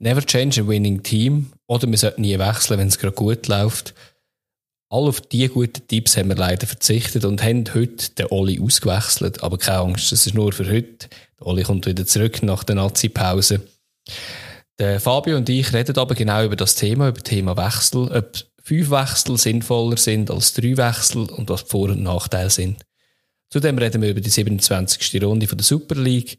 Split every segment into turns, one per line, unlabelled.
never change a winning team oder wir sollten nie wechseln, wenn es gerade gut läuft. All auf diese guten Tipps haben wir leider verzichtet und haben heute den Oli ausgewechselt. Aber keine Angst, das ist nur für heute. Der Oli kommt wieder zurück nach der Nazi-Pause. Fabio und ich reden aber genau über das Thema, über das Thema Wechsel, ob fünf Wechsel sinnvoller sind als drei Wechsel und was Vor- und Nachteile sind. Zudem reden wir über die 27. Runde von der Super League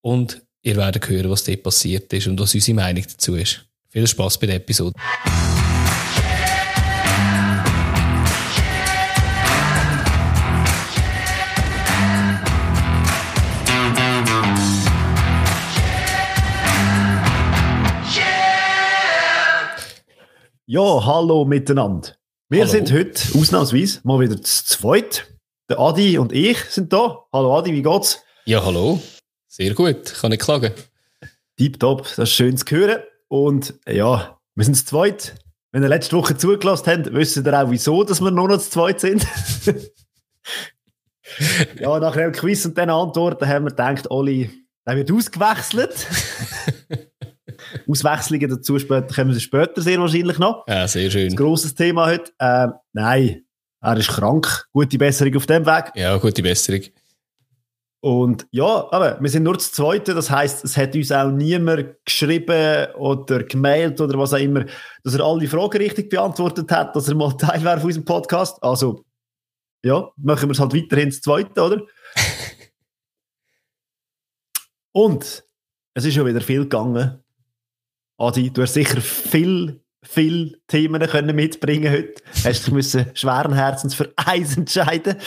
und ihr werdet hören, was dort passiert ist und was unsere Meinung dazu ist. Viel Spaß bei der Episode.
Ja, hallo miteinander. Wir
Hallo.
sind heute ausnahmsweise mal wieder zu zweit. Der Adi und ich sind da. Hallo Adi, wie geht's?
Ja, hallo. Sehr gut, kann nicht klagen.
Tipptopp, das ist schön zu hören. Und ja, wir sind zu zweit. Wenn ihr letzte Woche zugelassen habt, wisst ihr auch wieso, dass wir nur noch zu zweit sind. ja, nach dem Quiz und diesen Antworten haben wir gedacht, Oli, der wird ausgewechselt. Auswechslungen dazu später kommen wir später sehr wahrscheinlich noch.
Ja, sehr schön.
Ein grosses Thema heute. Ähm, nein, er ist krank. Gute Besserung auf dem Weg.
Ja, gute Besserung.
Und ja, aber wir sind nur das Zweite. Das heißt, es hat uns auch niemand geschrieben oder gemailt oder was auch immer, dass er alle Fragen richtig beantwortet hat, dass er mal Teil wäre von unserem Podcast. Also, ja, machen wir es halt weiterhin das Zweite, oder? Und es ist schon wieder viel gegangen. Adi, du hast sicher viel, viel Themen können mitbringen heute. Hast dich müssen schweren Herzens für eins entscheiden.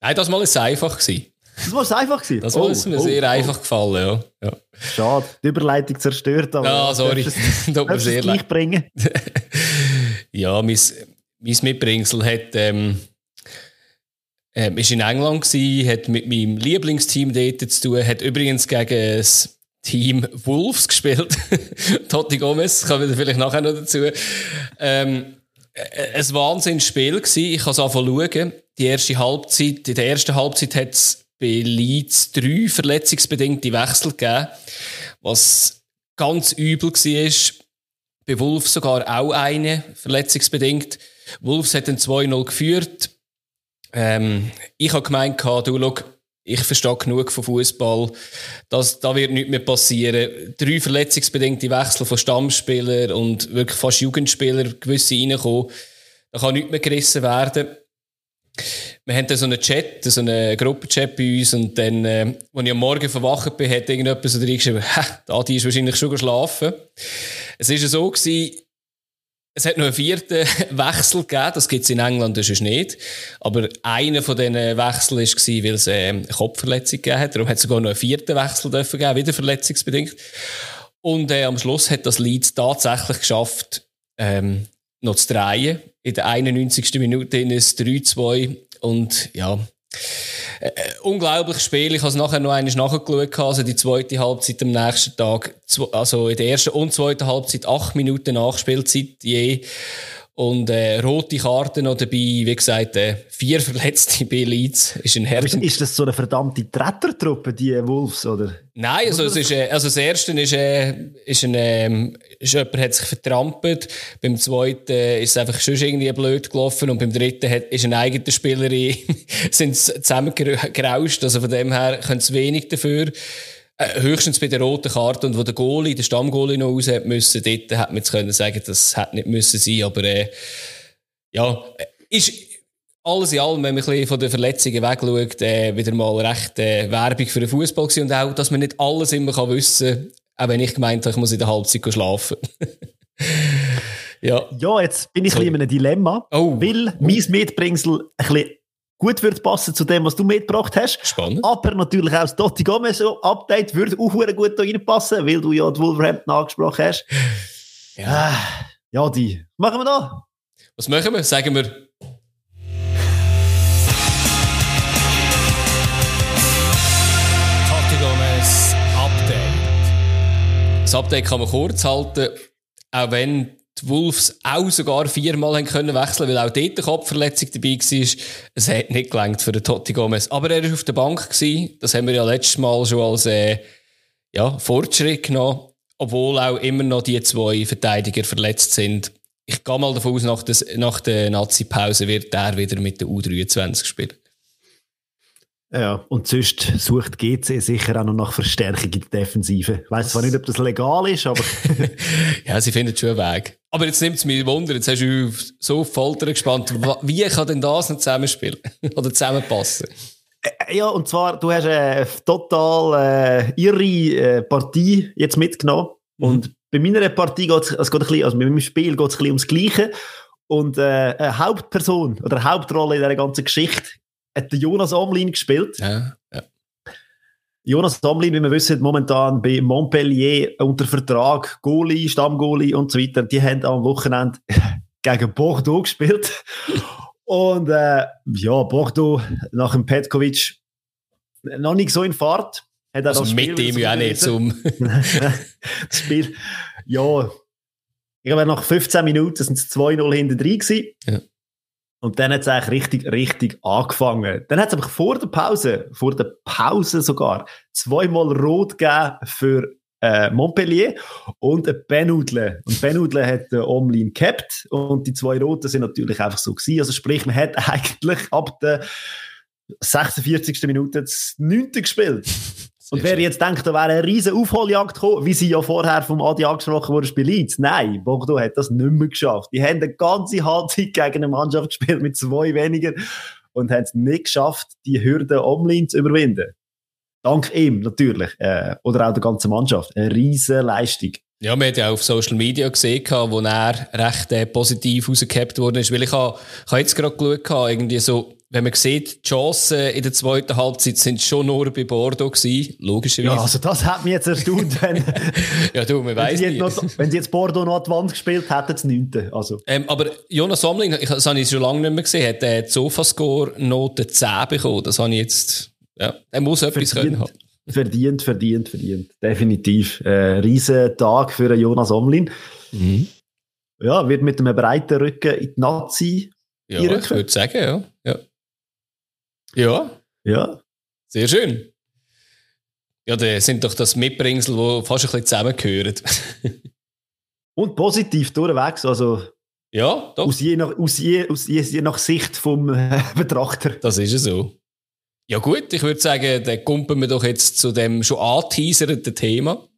Nein, das mal ist es einfach gewesen.
Das war es einfach gewesen.
Das war es mir sehr einfach gefallen, ja. ja.
Schade, die Überleitung zerstört. Aber
Ja, sorry. Tut mir sehr
es gleich
leid.
bringen.
Ja, mein, mein Mitbringsel hat, ähm, ähm, ist in England gsi, hat mit meinem Lieblingsteam dort zu tun, hat übrigens gegen das Team Wolves gespielt. Totti Gomez, kommen wir vielleicht nachher noch dazu. Ähm, äh, ein Wahnsinnsspiel gsi. Ich kann es anfangen schauen. Die erste Halbzeit, in der ersten Halbzeit hat es bei Leeds drei verletzungsbedingte Wechsel gegeben, was ganz übel war. Bei Wolves sogar auch eine, verletzungsbedingt. Wolves hat dann 2-0 geführt. Ähm, ich habe gemeint, du, schau, ich verstehe genug von Fußball. Das, da wird nichts mehr passieren. Drei verletzungsbedingte Wechsel von Stammspielern und wirklich fast Jugendspieler, gewisse reinkommen. Da kann nichts mehr gerissen werden. Wir haben dann so einen Chat, so einen Gruppenchat bei uns und dann, äh, als ich am Morgen verwacht bin, hat irgendjemand so reingeschrieben, «Hä, der Adi ist wahrscheinlich schon geschlafen. Es war ja so, gewesen, es hat noch einen vierten Wechsel gegeben, das gibt es in England sonst nicht. Aber einer von diesen Wechseln war, weil es äh, eine Kopfverletzung gegeben hat. Darum hat es sogar noch einen vierten Wechsel dürfen geben, wieder verletzungsbedingt. Und äh, am Schluss hat das Leeds tatsächlich geschafft, ähm, noch zu drehen. In der 91. Minute ist es 3-2 und ja, äh, äh, unglaubliches Spiel. Ich habe es nachher noch einmal nachgeschaut, also die zweite Halbzeit am nächsten Tag, also in der ersten und zweiten Halbzeit acht Minuten Nachspielzeit je. Und äh, rote Karten noch dabei, wie gesagt, äh, vier Verletzte bei Leeds. Ist ein
Ist, ist das so eine verdammte Trettertruppe, die Wolves, oder?
Nein, also, es ist, äh, also das erste ist, äh, ist ein, ähm, ist jemand hat sich vertrampelt. Beim zweiten äh, ist es einfach schon irgendwie blöd gelaufen. Und beim dritten hat, ist ein eigener Spieler in- sind zusammengerauscht. Also von dem her können sie wenig dafür. Äh, höchstens bei der roten Karte und wo der Goalie, der Stammgoalie noch raus hat müssen, dort hätte man jetzt können sagen, das hätte nicht müssen sein, aber, äh, ja, äh, ist, alles in allem, wenn man ein bisschen von den Verletzungen wegschaut, äh, wieder mal recht äh, Werbung für den Fußball gewesen und auch, dass man nicht alles immer kann wissen kann, auch wenn ich gemeint habe, ich muss in der Halbzeit schlafen. ja.
Ja, jetzt bin ich ein bisschen in einem Dilemma,
Oh.
weil mein Mitbringsel ein bisschen gut wird passen zu dem, was du mitgebracht hast.
Spannend.
Aber natürlich auch das Totti Gomez so Update würde auch gut da reinpassen, weil du ja die Wolverhampton angesprochen hast.
Ja.
Ah, ja, die. Was machen wir da?
Was machen wir? Sagen wir, Tati Gomez Update. Das Update kann man kurz halten, auch wenn die Wolves auch sogar viermal haben können wechseln, weil auch dort eine Kopfverletzung dabei war. Es hat nicht gelangt für den Totti Gomez. Aber er war auf der Bank gewesen. Das haben wir ja letztes Mal schon als, äh, ja, Fortschritt genommen. obwohl auch immer noch die zwei Verteidiger verletzt sind. Ich gehe mal davon aus, nach, des, nach der Nazi-Pause wird er wieder mit der U23 spielen.
Ja, und sonst sucht GC sicher auch noch nach Verstärkung in der Defensive. Ich weiss zwar nicht, ob das legal ist, aber.
ja, sie finden schon einen Weg. Aber jetzt nimmt es mich Wunder, jetzt hast du so auf Folter gespannt. Wie kann denn das nicht zusammenspielen? Oder zusammenpassen?
Äh, ja, und zwar, du hast eine total äh, irre äh, Partie jetzt mitgenommen. Mhm. Und bei meiner Partie geht es, also, geht also bei meinem Spiel geht es ein bisschen ums Gleiche. Und äh, eine Hauptperson oder eine Hauptrolle in dieser ganzen Geschichte hat Jonas Omlin gespielt.
Ja, ja.
Jonas Omlin, wie wir wissen, momentan bei Montpellier unter Vertrag, Goalie, Stammgoalie und so weiter. Die haben am Wochenende gegen Bordeaux gespielt. Und äh, ja, Bordeaux nach dem Petkovic noch nicht so in Fahrt.
Hat also das mit ihm ja auch nicht zum
das Spiel. Ja, ich glaube, nach 15 Minuten sind es 2-0 hinter drin gewesen. Ja. Und dann hat es eigentlich richtig, richtig angefangen. Dann hat es aber vor der Pause, vor der Pause sogar, zweimal rot gegeben für äh, Montpellier und ein Benudle. Und Benudle hat den Omlin gehabt und die zwei Roten sind natürlich einfach so gewesen. Also sprich, man hat eigentlich ab der 46. Minute das 9. gespielt. Und wer jetzt denkt, da wäre eine riesen Aufholjagd gekommen, wie sie ja vorher vom Adi angesprochen wurde, bei Leeds. Nein, Bordeaux hat das nicht mehr geschafft. Die haben eine ganze Halbzeit gegen eine Mannschaft gespielt mit zwei weniger und haben es nicht geschafft, die Hürde Omlin zu überwinden. Dank ihm natürlich. Äh, oder auch der ganzen Mannschaft. Eine riesen Leistung.
Ja, man hat ja auf Social Media gesehen, wo er recht äh, positiv rausgehabt worden ist. Weil ich habe, ich habe jetzt gerade geschaut, irgendwie so, wenn man sieht, die Chancen in der zweiten Halbzeit sind schon nur bei Bordeaux gewesen, logischerweise.
Ja, also das hat mich jetzt erstaunt, wenn,
ja, du, man weiss nicht.
Noch, wenn sie jetzt Bordeaux noch an die Wand gespielt hätten, das neunte. Also.
Ähm, aber Jonas Somling, das habe ich schon lange nicht mehr gesehen, hat äh, die Sofascore-Note 10 bekommen. Das habe ich jetzt, ja, er muss etwas
verdient,
können haben.
Verdient, verdient, verdient. Definitiv. Äh, riesen Tag für Jonas Omlin. Mhm. Ja, wird mit einem breiten Rücken in die Nazi
ja, ich würde sagen, ja. ja. Ja.
Ja.
Sehr schön. Ja, das sind doch das Mitbringsel, die fast ein bisschen zusammengehören.
Und positiv durchwegs, also.
Ja, doch.
Aus je nach, aus je, aus je, je nach Sicht vom äh, Betrachter.
Das ist ja so. Ja gut, ich würde sagen, dann kumpen wir doch jetzt zu dem schon anteaserten Thema.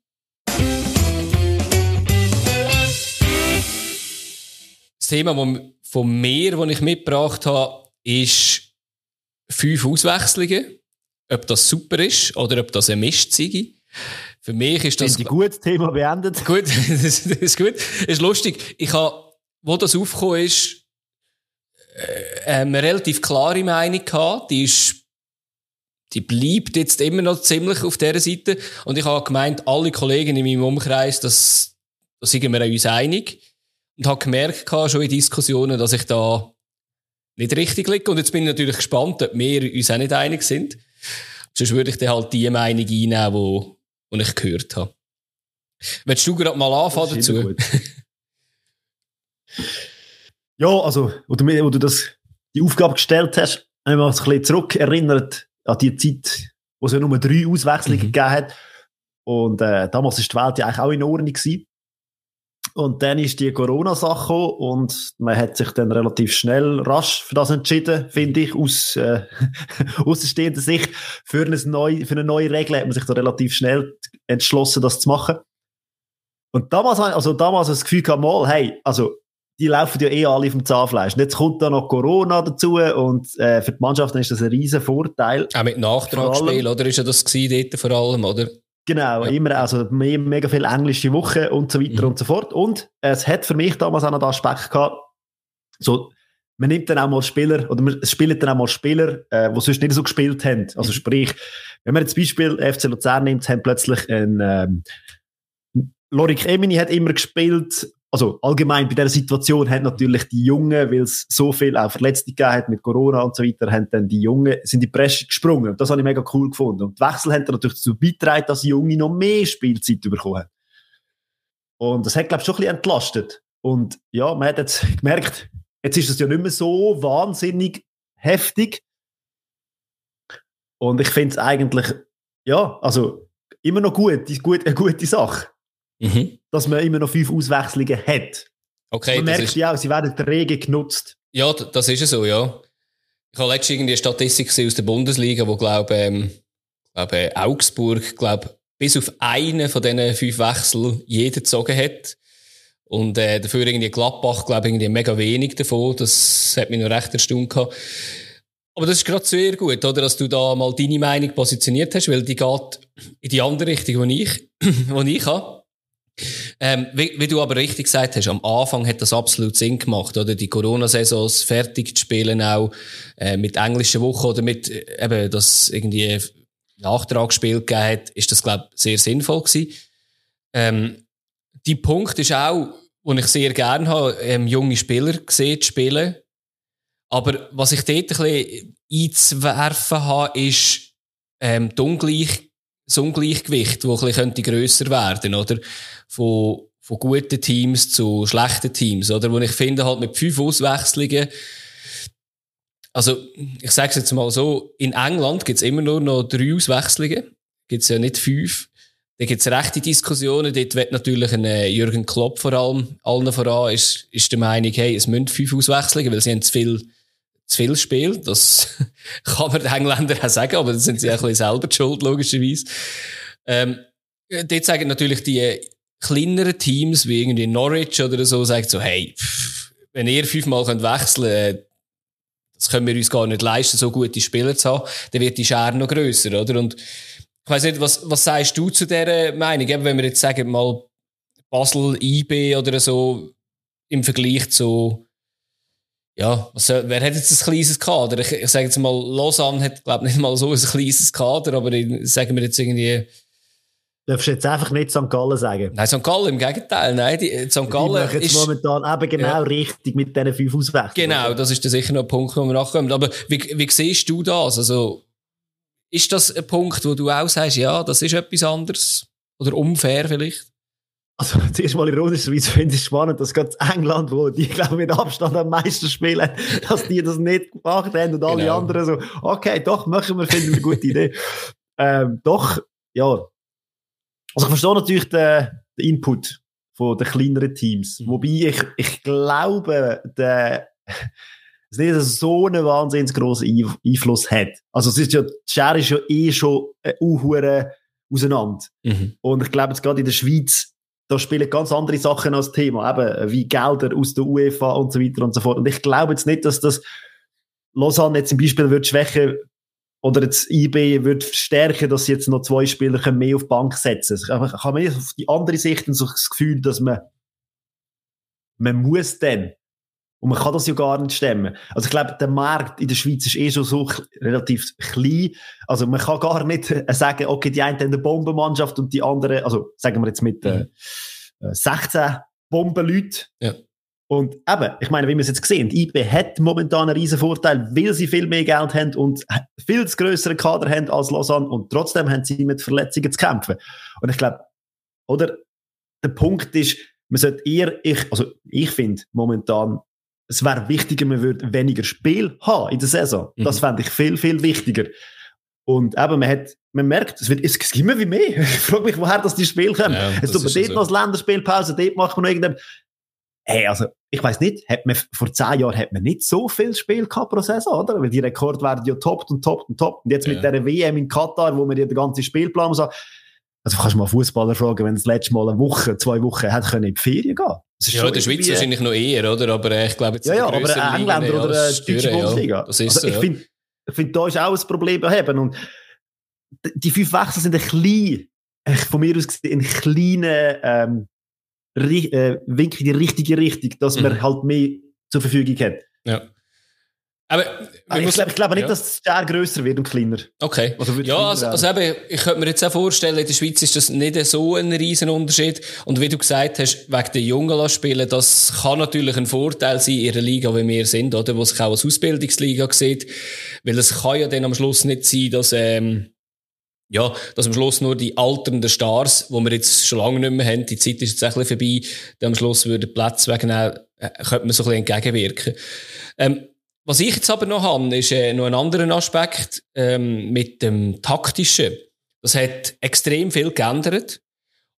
Das Thema von mir, das ich mitgebracht habe, ist fünf Auswechslungen. Ob das super ist oder ob das ein Mist sei. Für mich ist das...
Sind die gut, Thema beendet.
Gut, das ist gut. Ist lustig. Ich habe, wo das aufgekommen ist, äh, eine relativ klare Meinung gehabt. Die ist die bleibt jetzt immer noch ziemlich auf dieser Seite. Und ich habe gemeint, alle Kollegen in meinem Umkreis, das, da sind wir uns einig. Und habe gemerkt, schon in Diskussionen, dass ich da nicht richtig liegen. Und jetzt bin ich natürlich gespannt, ob wir uns auch nicht einig sind. Sonst würde ich dann halt die Meinung einnehmen, wo ich gehört habe. Willst du gerade mal anfangen dazu?
ja, also, wo du, wo du das, die Aufgabe gestellt hast, habe ich mich ein bisschen zurück erinnert an die Zeit, wo es ja nur drei Auswechslungen mhm. gegeben hat. Und äh, damals war die Welt ja eigentlich auch in Ordnung gewesen. Und dann ist die Corona-Sache und man hat sich dann relativ schnell, rasch für das entschieden, finde ich, aus äh, außenstehender Sicht. Für eine, neue, für eine neue Regel hat man sich da relativ schnell entschlossen, das zu machen. Und damals, also damals das Gefühl gehabt, mal, hey, also die laufen ja eh alle vom Zahnfleisch. Und jetzt kommt da noch Corona dazu und äh, für die Mannschaften ist das ein riesen Vorteil.
Auch mit Nachtragsspiel, oder? Ist ja das gewesen dort vor allem, oder?
Genau, ja. immer, also mega viel englische Woche und so weiter mhm. und so fort. Und es hat für mich damals auch noch den Aspekt gehabt, so, man nimmt dann auch mal Spieler, oder man spielt dann auch mal Spieler, äh, die sonst nicht so gespielt haben. Also mhm. sprich, wenn man jetzt Beispiel FC Luzern nimmt, haben plötzlich ein, ähm, Lorik Emini hat immer gespielt, also allgemein bei dieser Situation haben natürlich die Jungen, weil es so viel auch Verletzte gegeben hat mit Corona und so weiter, haben dann die Jungen, sind die Presse gesprungen. Das habe ich mega cool gefunden. Und die Wechsel haben natürlich dazu beigetragen, dass die Junge noch mehr Spielzeit bekommen. Und das hat, glaube ich, schon ein bisschen entlastet. Und ja, man hat jetzt gemerkt, jetzt ist es ja nicht mehr so wahnsinnig heftig. Und ich finde es eigentlich, ja, also immer noch gut, eine gute Sache. Mhm. dass man immer noch fünf Auswechslungen hat.
Okay,
man merkt ja auch, sie werden rege genutzt.
Ja, das ist so, ja. Ich habe letztens irgendwie eine Statistik gesehen aus der Bundesliga, wo, glaube ähm, glaube, Augsburg, glaube bis auf einen von diesen fünf Wechsel jeder gezogen hat. Und äh, dafür irgendwie Gladbach, glaube ich, irgendwie mega wenig davon. Das hat mich noch recht erstaunt gehabt. Aber das ist gerade sehr gut, oder, dass du da mal deine Meinung positioniert hast, weil die geht in die andere Richtung, die ich, die ich habe. Ähm, wie, wie, du aber richtig gesagt hast, am Anfang hat das absolut Sinn gemacht, oder? Die Corona-Saisons fertig zu spielen auch, äh, mit englischen Wochen oder mit, äh, eben, dass irgendwie Nachtragsspiel gegeben hat, ist das, glaube ich, sehr sinnvoll gewesen. Ähm, die Punkt ist auch, wo ich sehr gerne habe, ähm, junge Spieler gesehen spielen. Aber was ich dort ein bisschen einzuwerfen habe, ist ähm, das, Ungleich, das Ungleichgewicht, das ein bisschen grösser werden oder? Von, von guten Teams zu schlechten Teams, oder? Wo ich finde, halt mit fünf Auswechslungen, also ich sage es jetzt mal so, in England gibt es immer nur noch drei Auswechslungen, gibt es ja nicht fünf. Da gibt es rechte Diskussionen. Dort wird natürlich ein äh, Jürgen Klopp vor allem, allen voran, ist, ist der Meinung, hey, es müssen fünf Auswechslungen, weil sie haben zu viel, zu viel Spiel. Das kann man den Engländern auch sagen, aber das sind sie auch ein bisschen selber schuld, logischerweise. Ähm, dort sagen natürlich die äh, kleineren Teams, wie irgendwie Norwich oder so, sagen so, hey, pff, wenn ihr fünfmal könnt wechseln könnt, das können wir uns gar nicht leisten, so gute Spieler zu haben, dann wird die Schere noch grösser, oder? Und ich weiss nicht, was, was sagst du zu dieser Meinung? Eben, wenn wir jetzt sagen, mal Basel, IB oder so im Vergleich zu, ja, was, wer hat jetzt ein kleines Kader? Ich, ich sage jetzt mal, Lausanne hat, glaube ich, nicht mal so ein kleines Kader, aber sagen wir jetzt irgendwie,
Darfst du jetzt einfach nicht St. Gallen sagen?
Nein, St. Gallen im Gegenteil. Nein, die, St. Gallen
die jetzt ist momentan eben genau ja. richtig mit diesen fünf Auswechslungen.
Genau, das ist dann sicher noch ein Punkt, wo wir nachkommen. Aber wie, wie siehst du das? Also, ist das ein Punkt, wo du auch sagst, ja, das ist etwas anderes? Oder unfair vielleicht?
Also, zuerst mal ironischerweise finde ich es spannend, dass gerade England, wo die, glaube mit Abstand am meisten spielen, dass die das nicht gemacht haben und alle genau. anderen so, okay, doch, machen wir, finden wir eine gute Idee. ähm, doch, ja. Also, ich verstehe natürlich den, den Input von den kleineren Teams. Mhm. Wobei ich, ich glaube, der, es nicht so einen wahnsinnig grossen Einfluss hat. Also es ist ja, die Schere ist ja eh schon äh, auseinander. Mhm. Und ich glaube jetzt gerade in der Schweiz, da spielen ganz andere Sachen als Thema, eben wie Gelder aus der UEFA und so weiter und so fort. Und ich glaube jetzt nicht, dass das Lausanne jetzt zum Beispiel wird schwächen oder jetzt IB wird verstärken, dass sie jetzt noch zwei Spieler mehr auf die Bank setzen. Ich habe mehr auf die andere Sicht so das Gefühl, dass man man muss dann und man kann das ja gar nicht stemmen. Also ich glaube, der Markt in der Schweiz ist eh schon so relativ klein. Also man kann gar nicht äh, sagen, okay, die eine haben eine Bombenmannschaft und die andere, also sagen wir jetzt mit äh, 16 mhm. äh, Bombenleuten. Ja. Und eben, ich meine, wie wir es jetzt gesehen, die IB hat momentan einen riesen Vorteil, weil sie viel mehr Geld haben und viel größeren Kader haben als Lausanne und trotzdem haben sie mit Verletzungen zu kämpfen. Und ich glaube, oder der Punkt ist, man sollte eher, ich, also ich finde momentan es wäre wichtiger, man würde weniger Spiel haben in der Saison. Mhm. Das fände ich viel, viel wichtiger. Und eben, man hat, man merkt, es, wird, es gibt immer wie mehr. Ich frage mich, woher das die Spiele kommen. Ja, es tut man dort so. noch Länderspielpause, dort macht man noch irgendein, Hey, also, ich weiß nicht, hat man, vor zehn Jahren hat man nicht so viel Spiel gehabt pro Saison, oder? Weil die Rekorde werden ja toppt und toppt und toppt. Und jetzt ja. mit der WM in Katar, wo man ja den ganzen Spielplan muss also kannst du mal Fußballer fragen, wenn es das letzte Mal eine Woche, zwei Wochen hätte können in die Ferien gehen
ja, in der Schweiz wahrscheinlich noch eher, oder? Aber äh, ich glaube
jetzt Ja, ja, aber äh, Engländer oder äh, deutsche Bundesliga.
Ja, das ist also,
ich finde, ich finde, da ist auch ein Problem haben. Und die fünf Wechsel sind ein klein, von mir aus gesehen, ein kleiner ähm, äh, Wink in die richtige Richtung, dass mhm. man halt mehr zur Verfügung hat.
Ja. Aber
ah, ich, glaube, ich glaube nicht, ja. dass der grösser wird und kleiner.
Okay. Also ja, also, also eben, ich könnte mir jetzt auch vorstellen, in der Schweiz ist das nicht so ein riesen Unterschied. Und wie du gesagt hast, wegen der Jungen spielen, das kann natürlich ein Vorteil sein in einer Liga, wie wir sind, oder? Wo sich auch als Ausbildungsliga sieht. Weil es kann ja dann am Schluss nicht sein, dass, ähm, ja, dass am Schluss nur die alternden Stars, wo wir jetzt schon lange nicht mehr haben, die Zeit ist jetzt ein bisschen vorbei, dann am Schluss würde Platz wegnehmen, äh, könnte man so ein bisschen entgegenwirken. Ähm, was ich jetzt aber noch habe, ist äh, noch ein anderer Aspekt ähm, mit dem Taktischen. Das hat extrem viel geändert.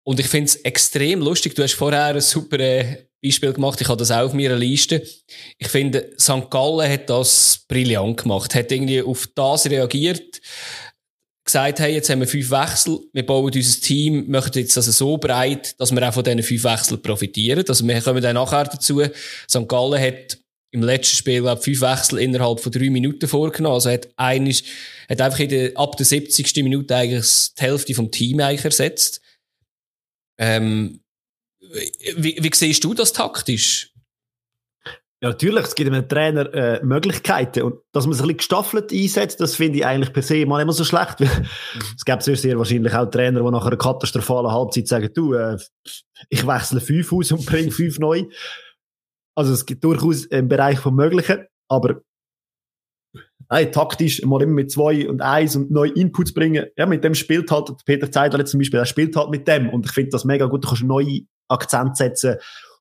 Und ich finde es extrem lustig. Du hast vorher ein super äh, Beispiel gemacht. Ich habe das auch auf meiner Liste. Ich finde, St. Gallen hat das brillant gemacht. Hat irgendwie auf das reagiert. Gesagt, hey, jetzt haben wir fünf Wechsel. Wir bauen unser Team, möchten jetzt also so breit, dass wir auch von diesen fünf Wechseln profitieren. Also wir kommen dann nachher dazu. St. Gallen hat im letzten Spiel, glaube fünf Wechsel innerhalb von drei Minuten vorgenommen. Also hat einisch, hat einfach in der, ab der 70. Minute eigentlich die Hälfte vom Team eigentlich ersetzt. Ähm, wie, wie siehst du das taktisch?
Ja, natürlich, es gibt einem Trainer äh, Möglichkeiten. Und dass man sich ein bisschen gestaffelt einsetzt, das finde ich eigentlich per se mal immer so schlecht. Es gibt sehr wahrscheinlich auch Trainer, die nach einer katastrophalen Halbzeit sagen, du, äh, ich wechsle fünf aus und bringe fünf neu. Also es gibt durchaus im Bereich vom Möglichen, aber hey, taktisch mal immer mit zwei und eins und neue Inputs bringen. Ja, mit dem spielt halt, Peter Zeidler zum Beispiel, er spielt halt mit dem und ich finde das mega gut, du kannst neue Akzente setzen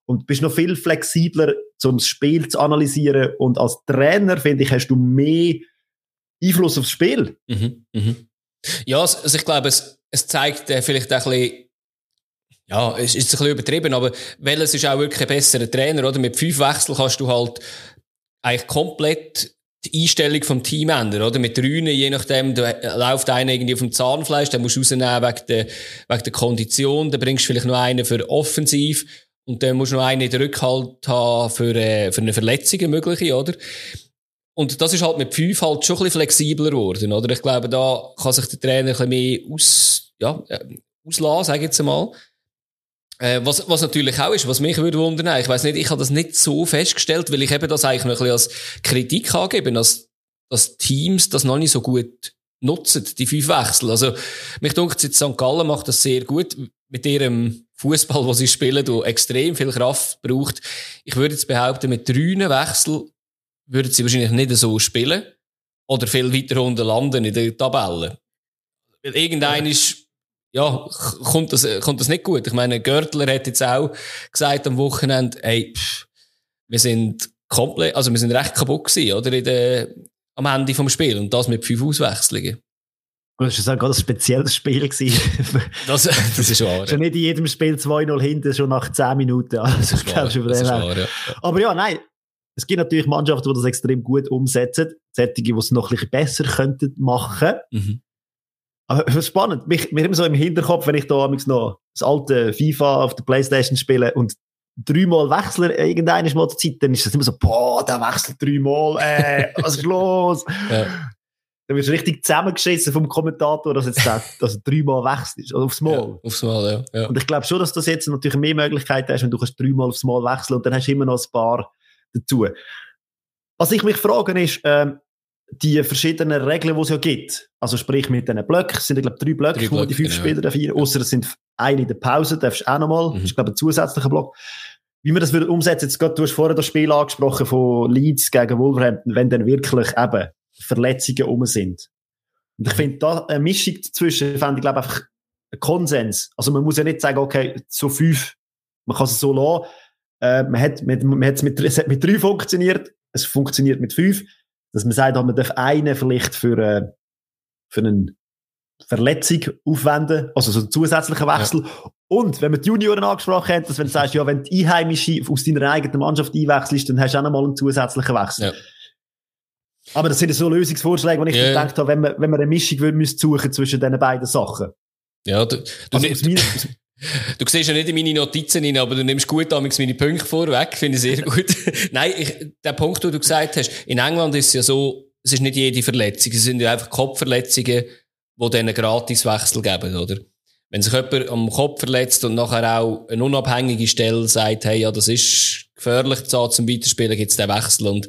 und bist noch viel flexibler, um das Spiel zu analysieren und als Trainer, finde ich, hast du mehr Einfluss aufs Spiel.
Mhm, mhm. Ja, also ich glaube, es, es zeigt äh, vielleicht ein bisschen ja, es ist ein bisschen übertrieben, aber Welles ist auch wirklich ein besserer Trainer, oder? Mit fünf Wechseln kannst du halt eigentlich komplett die Einstellung vom Team ändern, oder? Mit drei, je nachdem, da läuft einer irgendwie auf dem Zahnfleisch, dann musst du rausnehmen wegen der, wegen der Kondition, dann bringst du vielleicht noch einen für offensiv und dann musst du noch einen in der Rückhalt haben für, äh, für eine Verletzung mögliche, oder? Und das ist halt mit fünf halt schon ein bisschen flexibler geworden, oder? Ich glaube, da kann sich der Trainer ein bisschen mehr aus, ja, äh, auslassen, sage ich jetzt einmal. Äh, was, was natürlich auch ist, was mich würde wundern, ich weiß nicht, ich habe das nicht so festgestellt, weil ich eben das eigentlich noch ein bisschen als Kritik angeben, dass, dass Teams das noch nicht so gut nutzen, die fünf Wechsel. Also, mich denkt jetzt St. Gallen macht das sehr gut mit ihrem Fußball, wo sie spielen, der extrem viel Kraft braucht. Ich würde jetzt behaupten, mit drei Wechsel würden sie wahrscheinlich nicht so spielen oder viel weiter unten landen in der Tabelle. Weil irgendein ist ja, kommt das, kommt das nicht gut. Ich meine, Görtler hat jetzt auch gesagt am Wochenende, hey, pff, wir sind komplett, also wir sind recht kaputt gewesen, oder? In der, am Ende vom Spiel. Und das mit fünf Auswechslungen.
Das war gerade ein spezielles Spiel.
das, das ist wahr.
Schon nicht in jedem Spiel 2-0 hinten, schon nach 10 Minuten. Also, das ist wahr, das ist wahr, ja. Aber ja, nein. Es gibt natürlich Mannschaften, die das extrem gut umsetzen. Solche, die es noch ein bisschen besser könnten machen. Mhm. Aber spannend. Mich, mir immer so im Hinterkopf, wenn ich da noch das alte FIFA auf der Playstation spiele und dreimal wechseln irgendeine Mal zur Zeit, dann ist das immer so, boah, der wechselt dreimal, äh, was ist los? ja. Dann wirst du richtig zusammengeschissen vom Kommentator, dass jetzt der, dass er dreimal wechselt, oder aufs Mal. Ja,
aufs Mal, ja, ja.
Und ich glaube schon, dass das jetzt natürlich mehr Möglichkeiten hast, wenn du kannst dreimal aufs Mal wechseln und dann hast du immer noch ein paar dazu. Was ich mich frage ist, ähm, die verschiedenen Regeln, die es ja gibt. Also sprich mit diesen Blöcken, es sind glaube drei Blöcke, drei Blöcke, die fünf genau. Spieler dafür, außer es sind eine in der Pause, darfst du auch nochmal, mhm. das ist glaube ein zusätzlicher Block. Wie man das würde umsetzen, jetzt gerade, du hast vorher das Spiel angesprochen von Leeds gegen Wolverhampton, wenn dann wirklich eben Verletzungen um sind. Und ich finde da eine Mischung dazwischen, fände ich glaube einfach ein Konsens. Also man muss ja nicht sagen, okay, so fünf, man kann es so lassen, äh, man hat, man, man hat's mit, es hat mit drei funktioniert, es funktioniert mit fünf, dass man sagt, man darf einen vielleicht für, äh, für eine Verletzung aufwenden, also so einen zusätzlichen Wechsel. Ja. Und wenn man die Junioren angesprochen hat, dass wenn du sagst, ja, wenn die Einheimische aus deiner eigenen Mannschaft einwechselst, dann hast du auch noch mal einen zusätzlichen Wechsel. Ja. Aber das sind so Lösungsvorschläge, wo ich ja. gedacht habe, wenn man, wenn man eine Mischung würde, suchen zwischen diesen beiden Sachen.
Ja, du, du, also, aus meiner, Du siehst ja nicht in meine Notizen rein, aber du nimmst gut damals meine Punkte vorweg, finde ich sehr gut. Nein, ich, der Punkt, den du gesagt hast, in England ist es ja so, es ist nicht jede Verletzung, es sind ja einfach Kopfverletzungen, die dann einen Gratiswechsel geben, oder? Wenn sich jemand am Kopf verletzt und nachher auch eine unabhängige Stelle sagt, hey, ja, das ist gefährlich zum Weiterspielen, gibt es den Wechsel. Und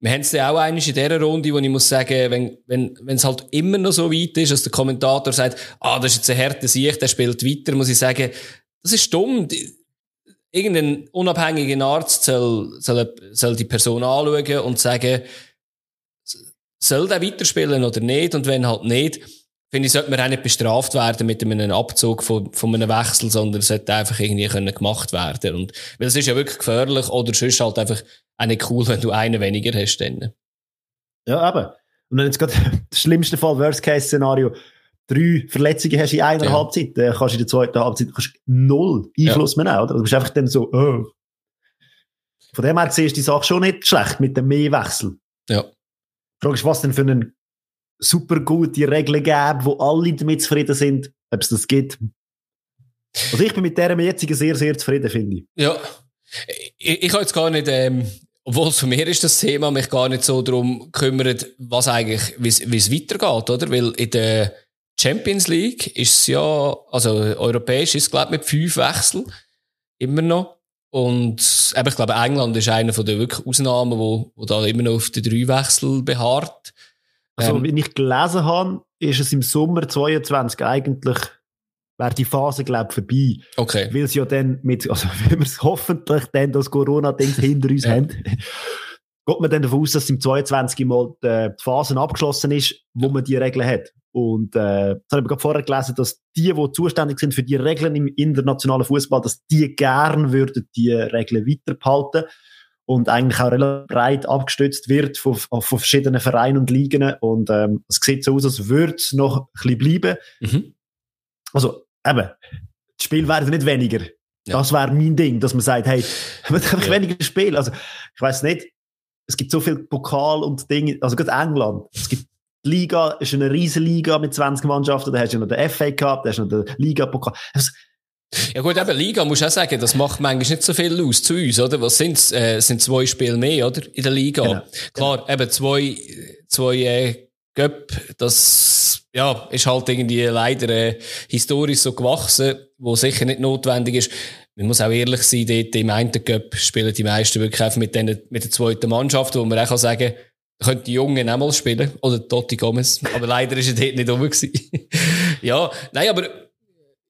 wir haben es ja auch einmal in dieser Runde, wo ich muss sagen, wenn, wenn, wenn es halt immer noch so weit ist, dass der Kommentator sagt, ah, das ist jetzt ein härter Sieg, der spielt weiter, muss ich sagen, das ist dumm. Irgendein unabhängiger Arzt soll, soll, soll die Person anschauen und sagen, soll der weiterspielen oder nicht? Und wenn halt nicht, finde ich, sollte man auch nicht bestraft werden mit einem Abzug von, von einem Wechsel, sondern es sollte einfach irgendwie können gemacht werden. Und, weil es ist ja wirklich gefährlich oder sonst halt einfach auch nicht cool, wenn du einen weniger hast. Dann.
Ja, eben. Und dann jetzt gerade das schlimmste Fall, Worst-Case-Szenario, drei Verletzungen hast in einer ja. Halbzeit, dann kannst du in der zweiten Halbzeit kannst null Einfluss ja. mehr nehmen, oder? Du bist einfach dann so, oh. Von dem her siehst du die Sache schon nicht schlecht mit dem Mehrwechsel.
Ja.
Die Frage ist, was denn für eine super gute Regel gäbe, wo alle damit zufrieden sind, ob es das gibt. Also ich bin mit der jetzigen sehr, sehr zufrieden, finde ich.
Ja. Ich, ich habe jetzt gar nicht, ähm, obwohl es von mir ist das Thema, mich gar nicht so darum kümmert, was eigentlich, wie es weitergeht, oder? Weil in der Champions League ist es ja, also europäisch ist es, glaube ich, mit fünf Wechseln. Immer noch. Und eben, ich glaube, England ist einer den wirklich Ausnahmen, wo, wo da immer noch auf den drei Wechsel beharrt.
Also, ähm, wie ich gelesen habe, ist es im Sommer 22 eigentlich wäre die Phase, glaube ich, vorbei.
Okay.
Weil es ja dann mit, also, wenn wir es hoffentlich dann das Corona-Ding hinter uns ja. haben, geht man dann davon aus, dass im 22 mal die Phase abgeschlossen ist, wo man die Regeln hat. Und äh, das habe ich gerade vorher gelesen, dass die, die zuständig sind für die Regeln im internationalen Fußball, dass die gern würden die Regeln weiterbehalten und eigentlich auch relativ breit abgestützt wird von, von verschiedenen Vereinen und Ligen. Und ähm, es sieht so aus, als würde es noch ein bisschen bleiben. Mhm. Also eben, das Spiel werden nicht weniger. Ja. Das wäre mein Ding, dass man sagt, hey, wir haben ja. weniger Spiel. Also ich weiß nicht, es gibt so viel Pokal und Dinge, also gerade England, es gibt die Liga ist eine riesige Liga mit 20 Mannschaften, da hast du noch den FA Cup, da hast du noch den Liga-Pokal.
Ja gut, eben Liga muss auch sagen, das macht manchmal nicht so viel aus zu uns, oder? Was sind's? Äh, sind zwei Spiele mehr, oder? In der Liga. Genau. Klar, genau. eben zwei, zwei äh, Göpp, das ja, ist halt irgendwie leider äh, historisch so gewachsen, wo sicher nicht notwendig ist. Man muss auch ehrlich sein, dort im einen Cup spielen die meisten wirklich einfach mit, denen, mit der zweiten Mannschaft, wo man auch sagen kann, könnte die Jungen auch mal spielen. Oder Totti Gomez. Aber leider ist er dort nicht rum ja, nein, aber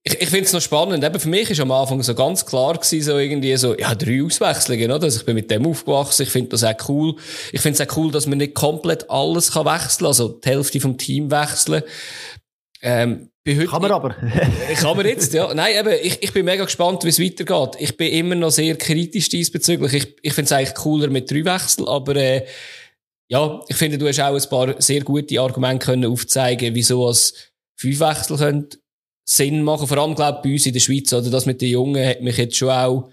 ich, ich finde es noch spannend. Eben für mich ist am Anfang so ganz klar gewesen, so irgendwie so, ja, drei Auswechslungen, oder? Also ich bin mit dem aufgewachsen. Ich finde das auch cool. Ich finde es auch cool, dass man nicht komplett alles kann wechseln, also die Hälfte vom Team wechseln. Ähm,
kann man aber.
kann man jetzt, ja. Nein, eben, ich, ich bin mega gespannt, wie es weitergeht. Ich bin immer noch sehr kritisch diesbezüglich. Ich, ich finde es eigentlich cooler mit drei Wechseln, aber, äh, ja, ich finde, du hast auch ein paar sehr gute Argumente können aufzeigen, wieso es fünf Wechsel können Sinn machen. Vor allem, glaube ich, bei uns in der Schweiz, oder? Das mit den Jungen hat mich jetzt schon auch,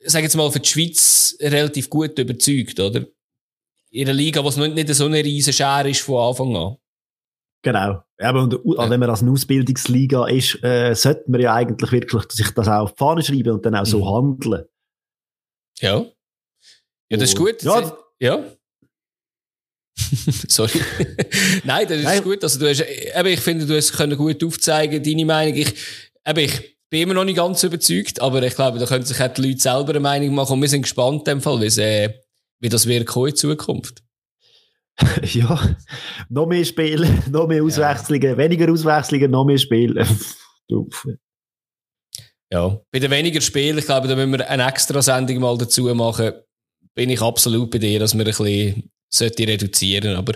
sag jetzt mal, für die Schweiz relativ gut überzeugt, oder? In einer Liga, wo es nicht so eine riesen Schere ist von Anfang an.
Genau. Aber und, ja. wenn man als eine Ausbildungsliga ist, äh, sollte man ja eigentlich wirklich sich das auch auf die Fahne schreiben und dann auch so mhm. handeln.
Ja. Ja, das ist gut. Ja, ja. Sorry. Nein, das ist Nein. gut. Also du hast, eben, ich finde, du hast können gut aufzeigen, deine Meinung. Ich, eben, ich bin immer noch nicht ganz überzeugt, aber ich glaube, da können sich auch die Leute selber eine Meinung machen und wir sind gespannt in dem Fall, wie, äh, wie das wird in Zukunft.
ja, noch mehr Spiele, noch mehr Auswechslungen, ja. weniger Auswechslungen, noch mehr Spiele.
ja, bei den weniger Spielen, ich glaube, da müssen wir eine extra Sendung mal dazu machen. Bin ich absolut bei dir, dass wir ein bisschen sollte reduzieren. Aber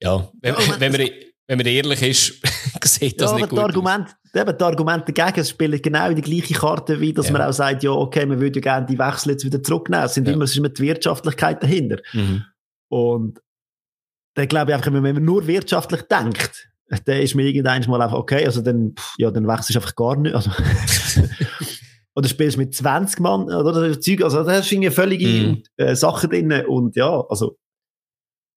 ja, wenn, ja, wenn, man, wenn man ehrlich ist, sieht das ja, nicht gut
Argument, eben, die Argumente dagegen spielen genau die gleiche Karte, wie dass ja. man auch sagt, ja, okay, man würde ja gerne die Wechsel jetzt wieder zurücknehmen. Es sind immer, es ist immer die Wirtschaftlichkeit dahinter. Mhm. Und dann glaube ich einfach, wenn man nur wirtschaftlich denkt, dann ist mir irgendwann mal einfach, okay, also dann, ja, dann wechselst du einfach gar nicht. Also, oder spielst mit 20 Mann, oder also da hast du völlige mm. Sachen drin und ja, also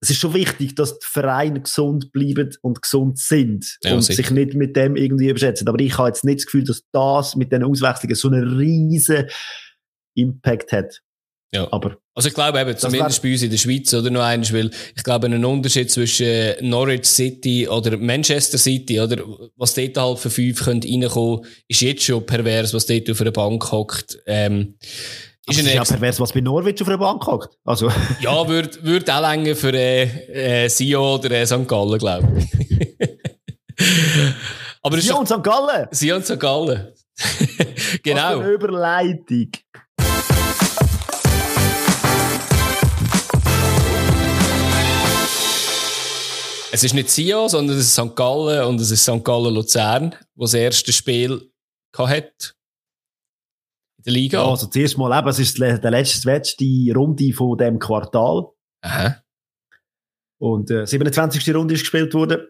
es ist schon wichtig, dass die Vereine gesund bleiben und gesund sind ja, und sicher. sich nicht mit dem irgendwie überschätzen. Aber ich habe jetzt nicht das Gefühl, dass das mit den Auswechslungen so einen riesen Impact hat.
Ja. Aber also ich glaube eben, zumindest bei uns in der Schweiz oder noch eins, weil ich glaube, ein Unterschied zwischen Norwich City oder Manchester City oder was dort halt für fünf reinkommen, ist jetzt schon pervers, was dort auf einer Bank hockt. Ähm,
ist es ist ja pervers, was bei Norwich auf einer Bank hockt. Also.
ja, würde würd auch länger für äh, äh, Sion oder äh, St. Gallen, glaube ich.
Aber Sion und St. Gallen?
Sion und St. Gallen. genau. Was
Überleitung.
Es ist nicht Sion, sondern es ist St. Gallen und es ist St. Gallen Luzern, wo das erste Spiel hatte der Liga?
Ja, also zuerst mal eben, es ist der letzte, letzte Runde von dem Quartal.
Aha.
Und äh, 27. Runde ist gespielt worden.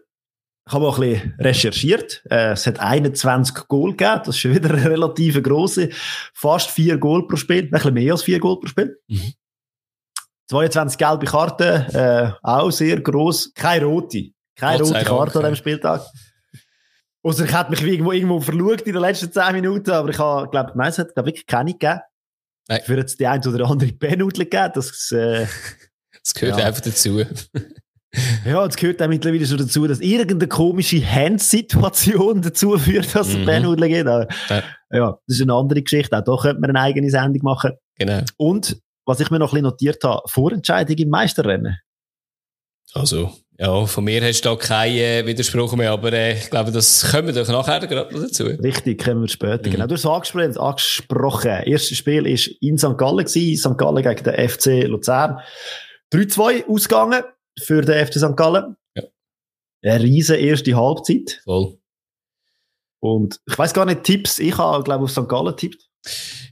ich habe auch ein bisschen recherchiert. Äh, es hat 21 Goal gegeben. Das ist schon wieder eine relativ grosse. Fast vier Goal pro Spiel. Ein bisschen mehr als vier Goal pro Spiel. Mhm. 22 gelbe Karten, äh, auch sehr gross. Keine rote. Keine rote Karte an diesem Spieltag. Außer ich hätte mich irgendwo, irgendwo verlugt in den letzten 10 Minuten, aber ich habe, glaube, nein, es hat, glaube wirklich keine gegeben. Nein. Für jetzt die eine oder andere Penudel gegeben, das, äh,
das gehört ja. einfach dazu.
ja, es gehört auch mittlerweile schon dazu, dass irgendeine komische Handsituation dazu führt, dass es mhm. Penudel gibt. Aber, ja. ja, das ist eine andere Geschichte. Auch da könnte man eine eigene Sendung machen.
Genau.
Und, was ich mir noch ein bisschen notiert habe, Vorentscheidung im Meisterrennen.
Also, ja, von mir hast du da keinen äh, Widerspruch mehr, aber äh, ich glaube, das kommen wir doch nachher gerade dazu.
Richtig, kommen wir später. Mhm. Genau, du hast es angesprochen. angesprochen. Erstes Spiel war in St. Gallen, gewesen, St. Gallen gegen den FC Luzern. 3-2 ausgegangen für den FC St. Gallen. Ja. Eine riesen erste Halbzeit.
Voll.
Und ich weiß gar nicht, Tipps. Ich habe, glaube ich, auf St. Gallen tippt.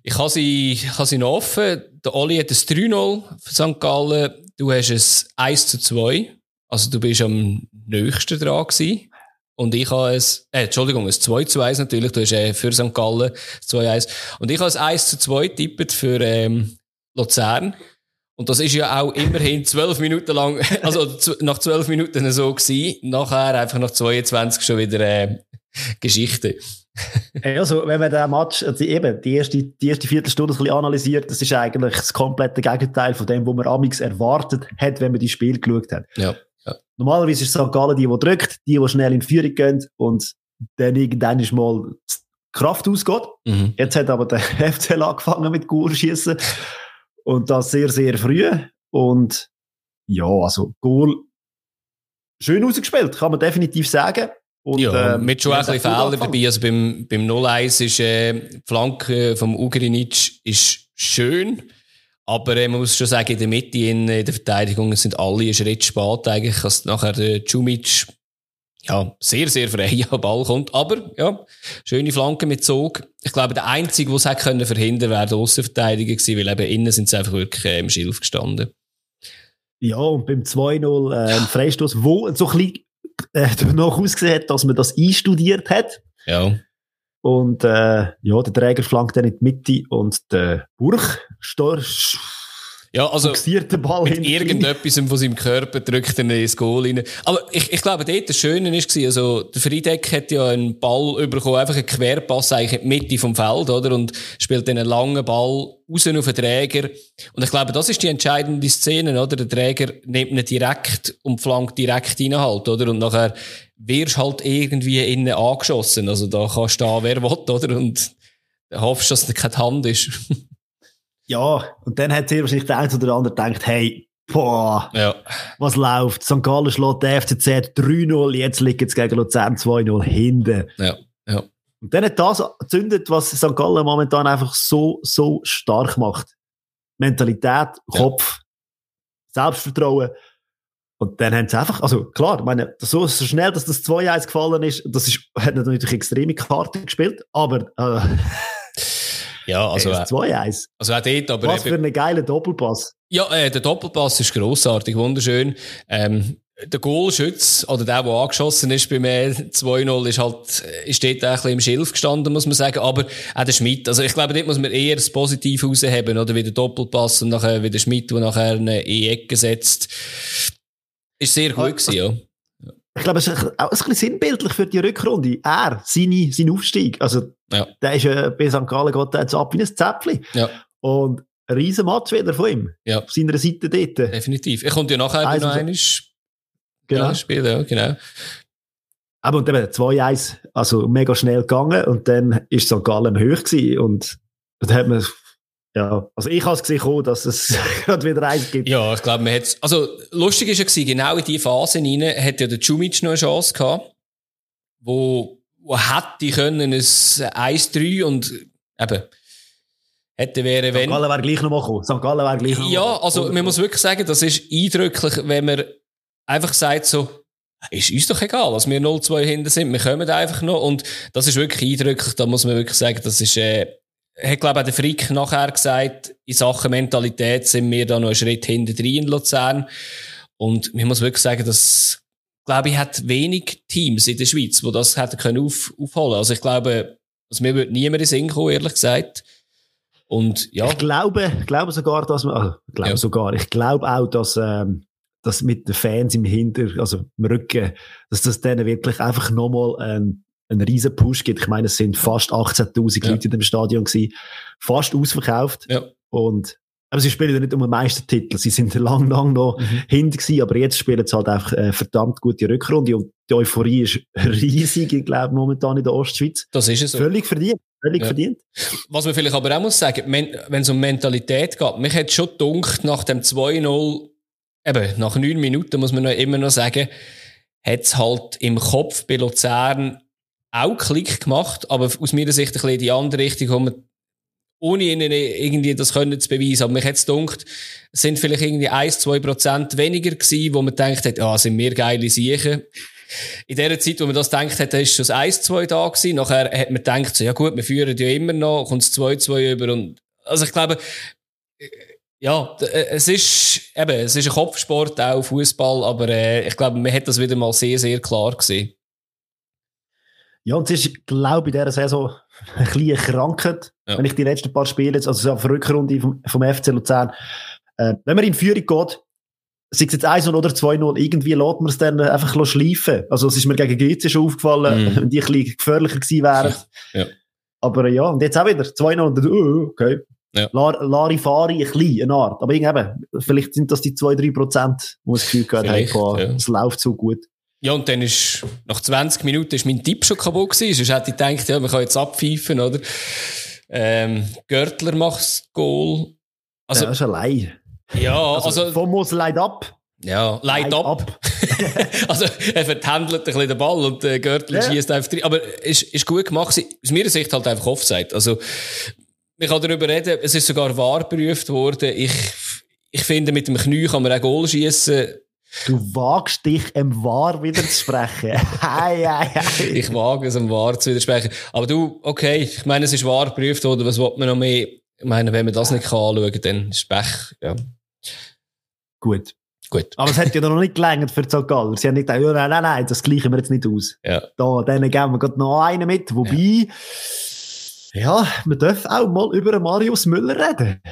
Ich habe sie, ich habe sie noch offen. Der Oli hat ein 3-0 für St. Gallen. Du hast es 1 2. Also du bist am nächsten dran gewesen. Und ich habe es, äh, Entschuldigung, es 2 zu 1 natürlich, du hast äh, für St. Gallen 2 1. Und ich habe es 1 zu 2 tippet für ähm, Luzern. Und das ist ja auch immerhin zwölf Minuten lang, also nach zwölf Minuten so gewesen. Nachher einfach nach 22 schon wieder äh, Geschichte.
also, wenn man den Match, also eben, die erste, die erste Viertelstunde ein bisschen analysiert, das ist eigentlich das komplette Gegenteil von dem, was man amix erwartet hat, wenn man die Spiel geschaut hat.
Ja.
Ja. Normalerweise ist St. Gallen die, die drückt, die, die schnell in Führung gehen und dann irgendwann ist mal die Kraft ausgeht. Mhm. Jetzt hat aber der FCL angefangen mit Goalschießen und das sehr, sehr früh. Und ja, also Goal schön ausgespielt, kann man definitiv sagen. Und,
ja, ähm, mit schon ein bisschen Fehler dabei. Also beim, beim 0-1 ist äh, die Flanke vom Ugrinic ist schön. Aber äh, man muss schon sagen, in der Mitte, in, in der Verteidigung sind alle einen Schritt spät eigentlich, als nachher der Cumic ja, sehr, sehr frei am Ball kommt. Aber, ja, schöne Flanke mit Zug. Ich glaube, der Einzige, der es hätte können verhindern wäre der Aussenverteidiger gewesen, weil eben innen sind sie einfach wirklich äh, im Schilf gestanden.
Ja, und beim 2-0 äh, ein Freistoß, wo so ein bisschen äh, danach ausgesehen hat, dass man das einstudiert hat.
Ja.
Und äh, ja, der Träger flankt dann in die Mitte und der Burch
ja, also den Ball mit irgendetwas von seinem Körper drückt er ins Goal rein. Aber ich, ich glaube, dort das Schöne war, also der Friedeck hat ja einen Ball bekommen, einfach einen Querpass eigentlich in die Mitte vom Feld, oder? Und spielt dann einen langen Ball raus auf den Träger. Und ich glaube, das ist die entscheidende Szene, oder? Der Träger nimmt ihn direkt und flankt direkt rein halt, oder? Und nachher wirst halt irgendwie innen angeschossen. Also da kannst du da, wer will, oder? Und hoffst, dass es keine Hand ist.
ja, und dann hat sehr wahrscheinlich der eine oder andere gedacht, hey, boah, ja. was läuft? St. Gallen schlägt der FCZ 3-0, jetzt liegt es gegen Luzern 2-0 hinten.
Ja, ja.
Und dann hat das gezündet, was St. Gallen momentan einfach so, so stark macht. Mentalität, Kopf, ja. Selbstvertrauen. Und dann haben sie einfach, also klar, ich meine, so, so schnell, dass das 2-1 gefallen ist, das ist, hat natürlich extreme Karten gespielt, aber äh,
ja, also.
Äh, 2-1.
Also auch dort, aber.
Was für ein geiler Doppelpass.
Ja, äh, der Doppelpass ist grossartig, wunderschön. Ähm, der Goalschütz, oder der, der angeschossen ist beim 2-0, ist halt, ist dort ein bisschen im Schilf gestanden, muss man sagen. Aber auch der Schmidt. Also ich glaube, dort muss man eher das Positive rausheben, oder? Wie der Doppelpass und nachher wie der Schmidt, der nachher eine E-Ecke setzt. Ist sehr gut gewesen, ja
ich glaube, es ist auch ein bisschen sinnbildlich für die Rückrunde. Er, seine, sein Aufstieg. Also, ja. der ist ja bei St. Gallen geht jetzt ab wie ein Zäpfchen.
Ja.
Und ein riesen Match wieder von ihm.
Ja.
Auf seiner Seite dort.
Definitiv. Er kommt ja nachher also, noch einmal
genau.
spielen, ja, genau.
Aber und eben 2-1, also mega schnell gegangen und dann ist St. Gallen hoch gewesen und da hat man ja, also ich habe es gesehen, dass es gerade wieder eins gibt.
Ja, ich glaube, man hat Also, lustig ist ja gewesen, genau in die Phase hinein hat ja der Cumic noch eine Chance gehabt, wo, wo hätte können ein 1-3 und eben, hätte wäre, wenn...
St. Gallen wäre gleich noch mal gekommen. St. Gallen wäre gleich noch
Ja, also, man muss wirklich sagen, das ist eindrücklich, wenn man einfach sagt so, ist uns doch egal, dass wir 0-2 hinten sind, wir kommen einfach noch und das ist wirklich eindrücklich, da muss man wirklich sagen, das ist, äh, hat, glaube ich, der Frick nachher gesagt, in Sachen Mentalität sind wir da noch einen Schritt hinter drin in Luzern. Und man muss wirklich sagen, dass glaube ich, hat wenig Teams in der Schweiz, die das hätten können auf, aufholen. Also ich glaube, also mir würde niemand in Sinn kommen, ehrlich gesagt. Und ja.
Ich glaube, ich glaube sogar, dass man, also, ich glaube ja. sogar, ich glaube auch, dass, ähm, dass mit den Fans im Hinter, also im Rücken, dass das denen wirklich einfach nochmal ein, einen riesen Push gibt. Ich meine, es sind fast 18.000 ja. Leute in dem Stadion gewesen, fast ausverkauft. Ja. Und aber sie spielen ja nicht um den Meistertitel. Sie sind lang, lang noch mhm. hinter gewesen, aber jetzt spielen sie halt einfach eine verdammt gute Rückrunde und die Euphorie ist riesig, ich glaube, momentan in der Ostschweiz.
Das ist es
so. Völlig verdient. Völlig ja. verdient.
Was man vielleicht aber auch muss sagen, wenn es um Mentalität geht, mich hat schon dunkt nach dem 2-0, eben, nach neun Minuten muss man noch immer noch sagen, hat es halt im Kopf bei Luzern auch Klick gemacht, aber aus meiner Sicht ein bisschen die andere Richtung, wo man ohne ihnen irgendwie das können zu beweisen. Aber mich hat's gedacht, es sind vielleicht irgendwie 1, 2 Prozent weniger gewesen, wo man denkt hat, ah, sind wir geile Siechen. In der Zeit, wo man das denkt hat, ist schon 1, 2 da gewesen. Nachher hat man gedacht, so, ja gut, wir führen ja immer noch, kommt es 2, 2 über und, also ich glaube, ja, äh, es ist, eben, es ist ein Kopfsport, auch Fußball, aber äh, ich glaube, man hat das wieder mal sehr, sehr klar gesehen.
Ja, und es ist, glaube ich, in dieser Saison ein bisschen Krankheit, ja. wenn ich die letzten paar Spiele jetzt, also auf Rückrunde vom, vom FC Luzern, äh, wenn man in Führung geht, sei es jetzt 1 oder 2-0, irgendwie lässt man es dann einfach schleifen. Also es ist mir gegen GC schon aufgefallen, mhm. wenn die ein bisschen gefährlicher gewesen wären. Ja. Aber ja, und jetzt auch wieder 2-0 und uh, okay. Ja. Larifari, ein bisschen, eine Art. Aber eben, vielleicht sind das die 2-3 Prozent, wo ich das Gefühl gehabt habe, ja. es läuft so gut.
Ja, und dann ist, nach 20 Minuten ist mein Tipp schon kaputt gewesen. Sonst hätte ich gedacht, ja, man kann jetzt abpfeifen, oder? Ähm, Görtler macht das Goal.
Also, ja, das ist allein.
Ja, also.
also muss leid ab.
Ja, leid ab. ab. also, er vertändelt ein bisschen den Ball und äh, Görtler ja. schießt einfach drin. Aber ist, ist gut gemacht. Aus meiner Sicht halt einfach Offside. Also, ich kann darüber reden, es ist sogar wahr geprüft worden. Ich, ich finde, mit dem Knie kann man auch Goal schießen.
Du wagst dich em Wahr widersprechen. hei, hei, hei.
Ich wage es, em Wahr zu widersprechen. Aber du, okay, ich meine, es ist wahr geprüft worden, was will man noch mehr? Ich meine, wenn man das nicht kann anschauen, dann ist Pech, ja.
Gut.
Gut.
Aber es hat ja noch nicht gelangt für St. Galler. Sie haben nicht gedacht, nein, nein, nein, das gleichen wir jetzt nicht aus.
Ja.
Da, denen geben wir gerade noch einen mit. Wobei, ja, ja wir dürfen auch mal über Marius Müller reden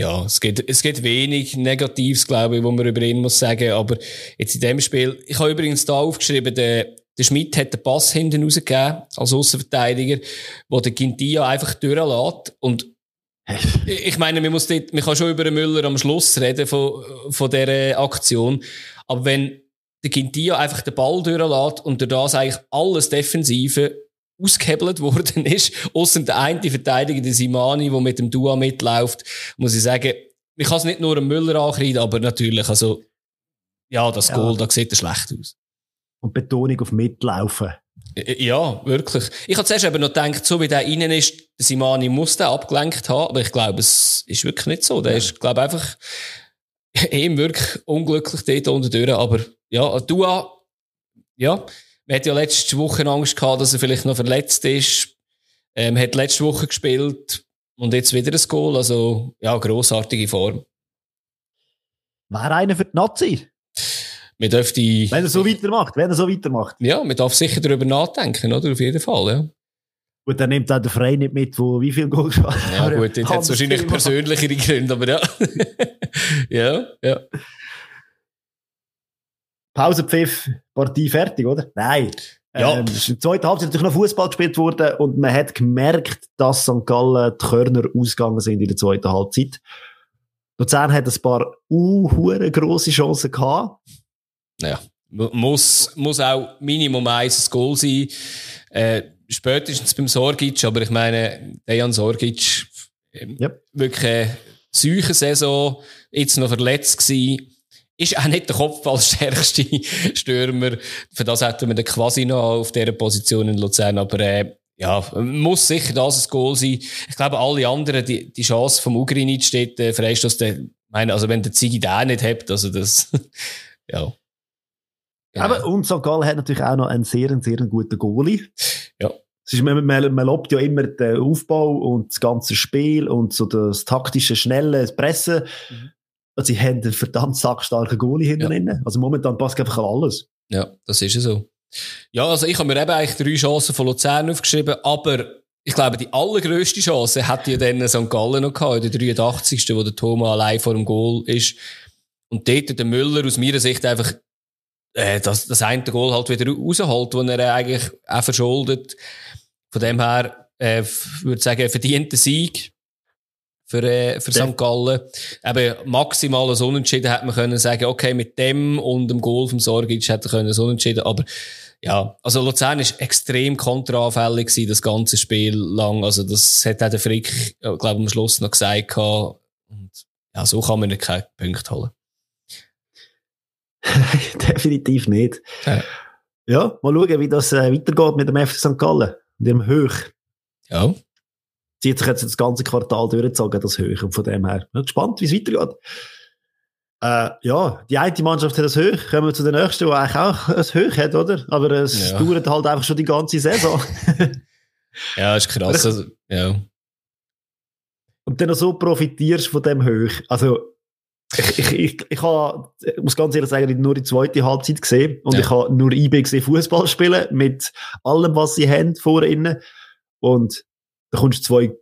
ja, es gibt, es gibt wenig Negatives, glaube ich, wo man über ihn muss sagen. Aber jetzt in dem Spiel, ich habe übrigens da aufgeschrieben, der, der Schmidt hat den Pass hinten rausgegeben, als Außenverteidiger, wo der Quintia einfach durchlässt. Und ich meine, man muss dort, man kann schon über den Müller am Schluss reden von, von dieser Aktion. Aber wenn der Quintia einfach den Ball durchlässt und durch das eigentlich alles Defensive ausgehebelt worden ist, außer der eine Verteidiger, der Simani, der mit dem Dua mitläuft, muss ich sagen, ich kann es nicht nur am Müller ankreiden, aber natürlich, also, ja, das ja. Goal, da sieht er schlecht aus.
Und Betonung auf Mitlaufen.
Ja, wirklich. Ich habe zuerst eben noch gedacht, so wie der innen ist, der Simani muss den abgelenkt haben, aber ich glaube, es ist wirklich nicht so. Der ja. ist, glaube einfach eben wirklich unglücklich dort unten durch, aber ja, Dua, ja, man hat ja letzte Woche Angst gehabt, dass er vielleicht noch verletzt ist. Ähm, hat letzte Woche gespielt und jetzt wieder ein Goal. Also, ja, grossartige Form.
Wäre einer für die Nazi?
Man dürfte,
wenn er so weitermacht, wenn er so weitermacht.
Ja, man darf sicher darüber nachdenken, oder? Auf jeden Fall, ja.
Gut, dann nimmt auch der Frey nicht mit, wo wie viel Goal
hat. Ja, gut, jetzt hat es wahrscheinlich persönlichere Gründe, aber ja. ja, ja.
Pausenpfiff, Partie fertig, oder? Nein. Ja. Ähm, in der zweiten Halbzeit natürlich noch Fußball gespielt worden und man hat gemerkt, dass St. Gallen die Körner ausgegangen sind in der zweiten Halbzeit. Luzern hat ein paar uh, grosse Chancen gehabt.
Ja, muss, muss auch Minimum eins Goal sein. Äh, spätestens beim Sorgic, aber ich meine, Dejan Sorgic, äh, yep. wirklich eine Saison, jetzt noch verletzt gewesen ist auch nicht der Kopf als stärkste Stürmer. Für das hätten wir den quasi noch auf dieser Position in Luzern. Aber äh, ja, muss sicher das ein Goal sein. Ich glaube, alle anderen, die, die Chance vom Ugrinic steht äh, Freistoß, der, meine, also wenn der Zigi den nicht hat, also das, ja.
Genau. Aber und St. hat natürlich auch noch einen sehr, sehr guten Goalie.
Ja.
Es ist, man, man, man lobt ja immer den Aufbau und das ganze Spiel und so das taktische, schnelle Pressen. Mhm. Also, sie haben einen verdammt sackstarken Goalie hinten ja. Also momentan passt einfach alles.
Ja, das ist so. Ja, also ich habe mir eben eigentlich drei Chancen von Luzern aufgeschrieben, aber ich glaube, die allergrößte Chance hat ja dann St. Gallen noch gehabt, in der 83. wo der Thomas allein vor dem Goal ist. Und dort der Müller aus meiner Sicht einfach äh, das, das eine Goal halt wieder rausholt, wo er eigentlich auch verschuldet. Von dem her, äh, würde ich sagen, verdienter Sieg für, äh, für St. Gallen. Eben maximales Unentschieden hätte man können sagen, okay, mit dem und dem Goal vom Sorgic hätte er können so Unentschieden, aber ja, also Luzern ist extrem kontraanfällig gewesen, das ganze Spiel lang. Also das hat auch der Frick, glaube ich, am Schluss noch gesagt. Und ja, so kann man nicht keinen Punkt holen.
Definitiv nicht. Ja. ja. mal schauen, wie das äh, weitergeht mit dem FC St. Gallen und ihrem Höch.
Ja.
Zieht sich jetzt das ganze Quartal durchgezogen, das Höch. Und von dem her, bin gespannt, wie es weitergeht. Äh, ja, die eine Mannschaft hat das Höch. Kommen wir zu der nächsten, die eigentlich auch ein Höch hat, oder? Aber es ja. dauert halt einfach schon die ganze Saison.
ja, ist krass. Also, ja.
Und dann noch so profitierst von dem Höch. Also, ich, ich, ich, ich, habe, ich muss ganz ehrlich sagen, nur die zweite Halbzeit gesehen und ja. ich habe nur IB gesehen Fußball spielen mit allem, was sie haben vor ihnen und da kommst du zwei,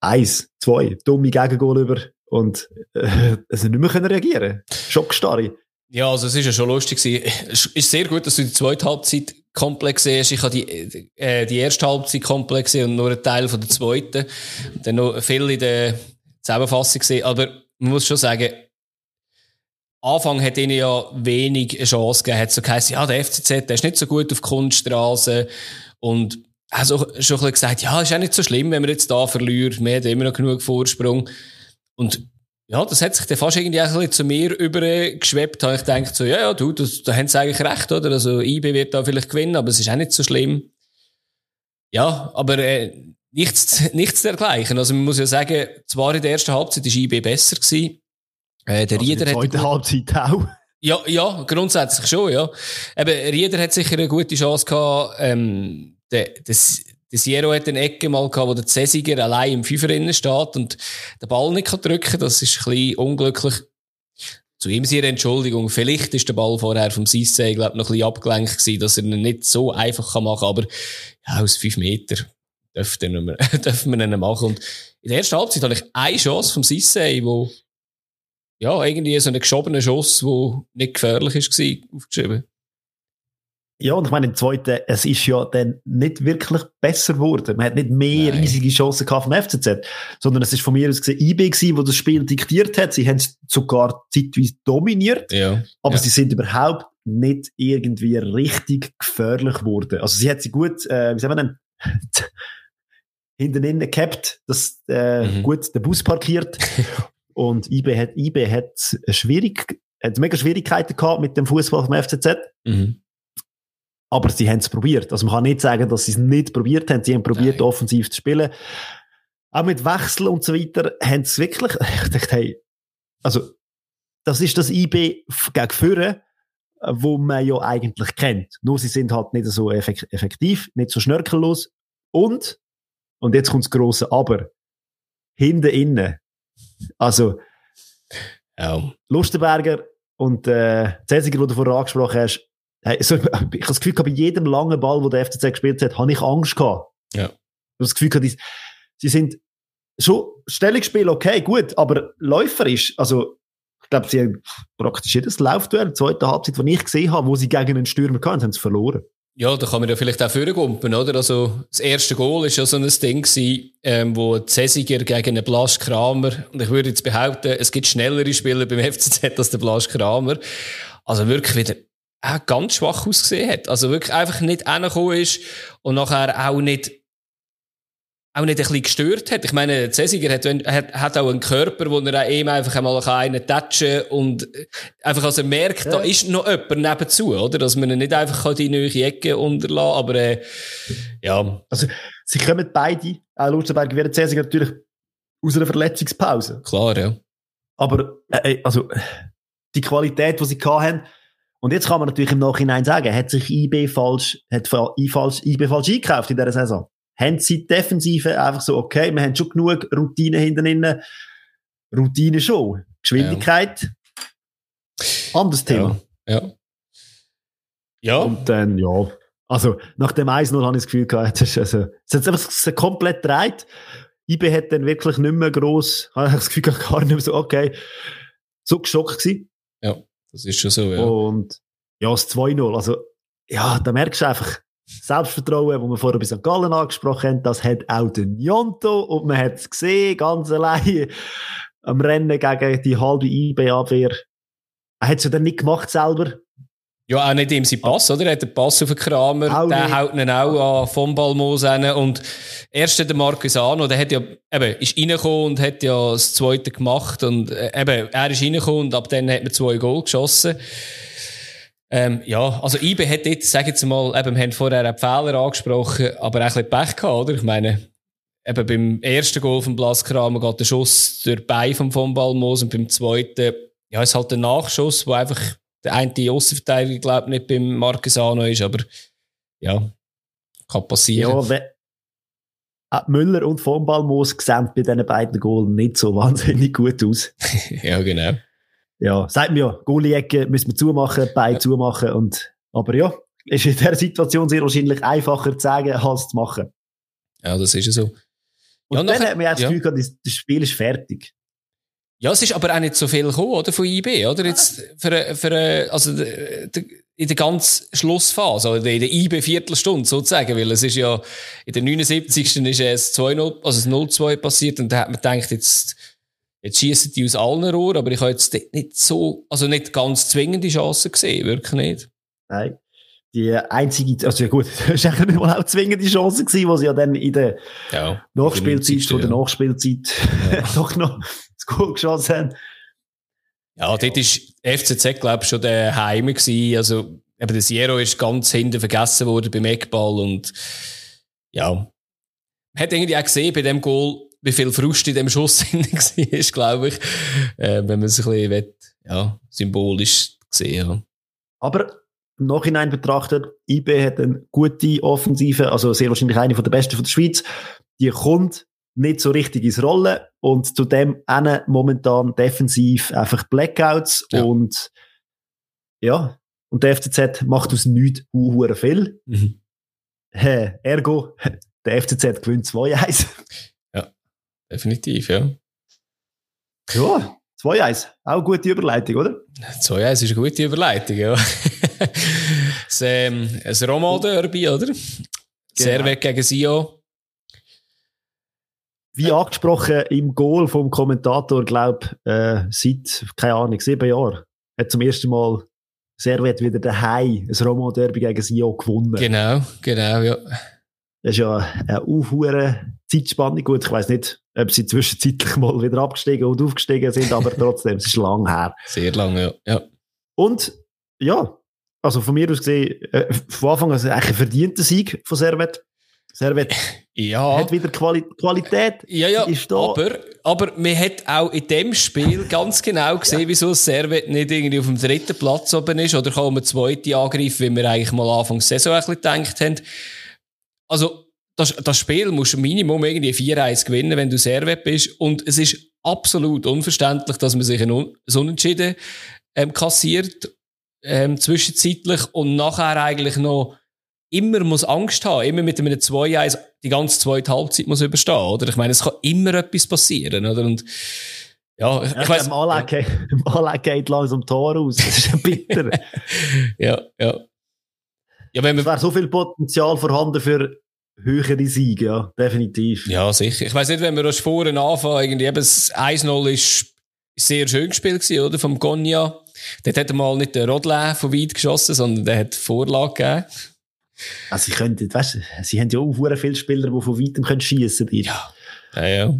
eins, zwei dumme Gegengol über und äh, also nicht mehr können reagieren. Schockstarre.
Ja, also es ist ja schon lustig Es ist sehr gut, dass du die zweite Halbzeit komplex siehst. Ich habe die, äh, die erste Halbzeit komplex und nur einen Teil von der zweiten. Dann noch viel in der Zusammenfassung gesehen. Aber man muss schon sagen, Anfang hat ihnen ja wenig Chance gegeben. Hat so geheißen, ja, der FCZ, der ist nicht so gut auf Kunststraße. Und also schon ein bisschen gesagt, ja, ist auch nicht so schlimm, wenn wir jetzt da verlieren. Wir haben immer noch genug Vorsprung. Und ja, das hat sich dann fast irgendwie ein bisschen zu mir übergeschwebt. Habe ich gedacht, so, ja, ja, du, das, da haben sie eigentlich recht, oder? Also, IB wird da vielleicht gewinnen, aber es ist auch nicht so schlimm. Ja, aber äh, nichts, nichts dergleichen. Also, man muss ja sagen, zwar in der ersten Halbzeit war IB besser gewesen.
Äh, der also Rieder hat. In der Halbzeit auch.
Ja, ja, grundsätzlich schon, ja. Eben, Rieder hat sicher eine gute Chance gehabt, ähm, das, der Sierra hat eine Ecke mal gehabt, wo der Cäsiger allein im Fünfer steht und den Ball nicht kann drücken kann. Das ist ein bisschen unglücklich. Zu ihm seine Entschuldigung. Vielleicht ist der Ball vorher vom Sisse, glaube noch ein bisschen abgelenkt gewesen, dass er ihn nicht so einfach machen kann. Aber, ja, aus fünf Meter dürfen wir, dürfen wir ihn machen. Und in der ersten Halbzeit hatte ich eine Chance vom Sisse, wo, ja, irgendwie so einen geschobenen Schuss, der nicht gefährlich ist, war, aufgeschrieben.
Ja, und ich meine, im zweiten, es ist ja dann nicht wirklich besser geworden. Man hat nicht mehr Nein. riesige Chancen gehabt vom FCZ, sondern es ist von mir aus gesehen IB gewesen, wo das Spiel diktiert hat. Sie haben es sogar zeitweise dominiert,
ja.
aber
ja.
sie sind überhaupt nicht irgendwie richtig gefährlich geworden. Also sie hat sie gut, äh, wie sagen wir denn, hinten innen gehabt, das, äh, mhm. gut den Bus parkiert. und IB hat, IB hat schwierig, hat mega Schwierigkeiten gehabt mit dem Fußball vom FCZ.
Mhm.
Aber sie haben es probiert. Also man kann nicht sagen, dass sie es nicht probiert haben. Sie haben probiert, offensiv zu spielen. Auch mit Wechsel und so weiter haben sie wirklich, ich dachte, hey, also, das ist das IB gegen Führer, wo man ja eigentlich kennt. Nur sie sind halt nicht so effektiv, nicht so schnörkellos. Und, und jetzt kommt das grosse Aber, hinten innen. Also,
ja.
Lustenberger und äh, Cäsiger, den du vorher angesprochen hast, Hey, so, ich habe das Gefühl, bei jedem langen Ball, wo der FCZ gespielt hat, habe ich Angst gehabt.
Ja.
Ich habe das Gefühl, die, sie sind schon Stellungsspiel okay, gut, aber läuferisch, also ich glaube, sie haben praktisch jedes Laufduell, die zweite Halbzeit, die ich gesehen habe, wo sie gegen einen Stürmer kamen, haben sie verloren.
Ja, da kann man ja vielleicht auch vorgumpen, oder? Also, das erste Goal ist ja so ein Ding gewesen, ähm, wo Cäsiger gegen einen Blasch Kramer, und ich würde jetzt behaupten, es gibt schnellere Spieler beim FCZ als der Blasch Kramer. Also wirklich wieder auch ganz schwach ausgesehen hat. Also wirklich einfach nicht reingekommen ist und nachher auch nicht auch nicht ein bisschen gestört hat. Ich meine, Cäsiger hat, hat, hat auch einen Körper, wo er auch eben einfach einmal einen touchen kann und einfach also merkt, ja. da ist noch jemand nebenzu, oder? Dass man ihn nicht einfach die neue Ecke unterlassen aber äh, ja.
Also, sie kommen beide, auch Lutzenberg wie Cäsiger natürlich aus einer Verletzungspause.
Klar, ja.
Aber, äh, also, die Qualität, die sie hatten, und jetzt kann man natürlich im Nachhinein sagen, hat sich IB falsch, hat falsch, IB falsch eingekauft in dieser Saison? Haben sie Defensive einfach so, okay, wir haben schon genug Routine hinten innen. Routine schon. Geschwindigkeit, ja. anderes Thema.
Ja. ja. Ja.
Und dann, ja. Also, nach dem 1-0 habe ich das Gefühl gehabt, es, ist also, es hat einfach komplett gedreht. IB hat dann wirklich nicht mehr gross, habe ich das Gefühl gehabt, gar nicht mehr so, okay, so geschockt gewesen.
Ja, das ist schon so, ja.
Und, ja, das 2-0, also, ja, da merkst du einfach, Selbstvertrauen, das wir vorher bei St. Gallen angesprochen haben, das hat auch der Njonto und man hat es gesehen, ganz allein am Rennen gegen die halbe IB-Abwehr. Er hat es ja dann nicht gemacht selber.
Ja, auch nicht ihm sein Pass, oder? Er hat den Pass auf den Kramer, auch der nicht. haut ihn auch an vom Balmos hin. Und erst der Marcus Arno, der hat ja, eben, ist reingekommen und hat ja das zweite gemacht. Und äh, eben, er ist reingekommen und ab dann hat man zwei Goal geschossen. Ähm, ja, also IBE hat jetzt, sag jetzt mal, eben, wir haben vorher einen Fehler angesprochen, aber auch ein bisschen Pech gehabt, oder? Ich meine, eben beim ersten Goal von Blaskramer geht der Schuss durch Bein vom von Balmos und beim zweiten, ja, ist halt der Nachschuss, wo einfach der eine Aussenverteidiger, glaube ich, nicht beim Marquesano ist, aber ja, kann passieren. Ja,
ah, Müller und von Balmos sehen bei diesen beiden Goals nicht so wahnsinnig gut aus.
ja, genau
ja, sagt mir ja, Goalie-Ecke müssen wir zumachen, Bein ja. zumachen und, aber ja, ist in der Situation sehr wahrscheinlich einfacher zu sagen, als zu machen.
Ja, das ist ja so.
Und ja, dann nachher, hat man ja das Gefühl das Spiel ist fertig.
Ja, es ist aber auch nicht so viel gekommen, oder, von IB, oder? Jetzt, für, für, also, in der ganzen Schlussphase, oder in der IB Viertelstunde, sozusagen, weil es ist ja, in der 79. ist es 2-0, also 0-2 passiert, und da hat man gedacht, jetzt, Jetzt schießen die aus allen Rohren, aber ich habe jetzt nicht so, also nicht ganz zwingende Chancen gesehen, wirklich nicht.
Nein. Die einzige, also ja gut, das war eigentlich mal auch zwingende Chance gewesen, wo sie ja dann in der ja, Nachspielzeit oder ja. Nachspielzeit ja. doch noch das Goal geschossen haben.
Ja, dort ist FCZ, glaube ich, schon der Heime gewesen. Also, eben der Sierra ist ganz hinten vergessen worden beim Eckball und, ja. Man hat irgendwie auch gesehen bei dem Goal, wie viel Frust in dem Schuss war, glaube ich. Äh, wenn man es ein bisschen will, ja, symbolisch sehen ja.
Aber im Nachhinein betrachtet, IB hat eine gute Offensive, also sehr wahrscheinlich eine von der besten von der Schweiz. Die kommt nicht so richtig ins Rollen und zudem auch momentan defensiv einfach Blackouts ja. und ja, und der FCZ macht aus nichts uh, viel. Mhm. Äh, ergo, der FCZ gewinnt 2-1
definitiv, ja.
Ja, 2-1. Auch eine gute Überleitung, oder?
2-1 ist eine gute Überleitung, ja. das, ähm, ein Roma-Derby, oder? Genau. Servet gegen Sio.
Wie angesprochen im Goal vom Kommentator, glaube äh, seit, keine Ahnung, sieben Jahren, hat zum ersten Mal Servet wieder daheim ein Roma-Derby gegen Sio gewonnen.
Genau, genau, ja.
Das ist ja eine aufhure Zeitspanne. Gut, ich weiß nicht, ob sie zwischenzeitlich mal wieder abgestiegen und aufgestiegen sind, aber trotzdem, es ist lang her.
Sehr lange, ja. ja.
Und, ja, also von mir aus gesehen, äh, von Anfang an eigentlich ein verdienter Sieg von Servet. Servet ja. hat wieder Quali Qualität.
Ja, ja, aber, aber man hat auch in dem Spiel ganz genau gesehen, ja. wieso Servet nicht irgendwie auf dem dritten Platz oben ist oder kaum eine zweite angreifen, wie wir eigentlich mal Anfang der Saison ein bisschen gedacht haben. Also, das, das Spiel musst du Minimum irgendwie 4-1 gewinnen, wenn du Servet bist. Und es ist absolut unverständlich, dass man sich ein, Un Unentschieden ähm, kassiert, ähm, zwischenzeitlich und nachher eigentlich noch immer muss Angst haben, immer mit einem 2-1 die ganze zweite Halbzeit muss überstehen, oder? Ich meine, es kann immer etwas passieren, oder? Und, ja, ich,
ich weiss. Im Anleg, ja. geht langsam Tor aus. Das ist bitter.
ja, ja.
Ja, wenn man es wäre so viel Potenzial vorhanden für höhere Siege, ja, definitiv.
Ja, sicher. Ich weiß nicht, wenn wir das vorhin anfangen, irgendwie eben das 1-0 ist sehr schön gespielt gewesen, oder? Vom Gonja. Dort hat er mal nicht den Rodlin von weit geschossen, sondern der hat Vorlage gegeben.
Also, sie könnten, weißt du, sie haben ja auch viele Spieler, die von weitem können schiessen können.
Ja. Ja, ja.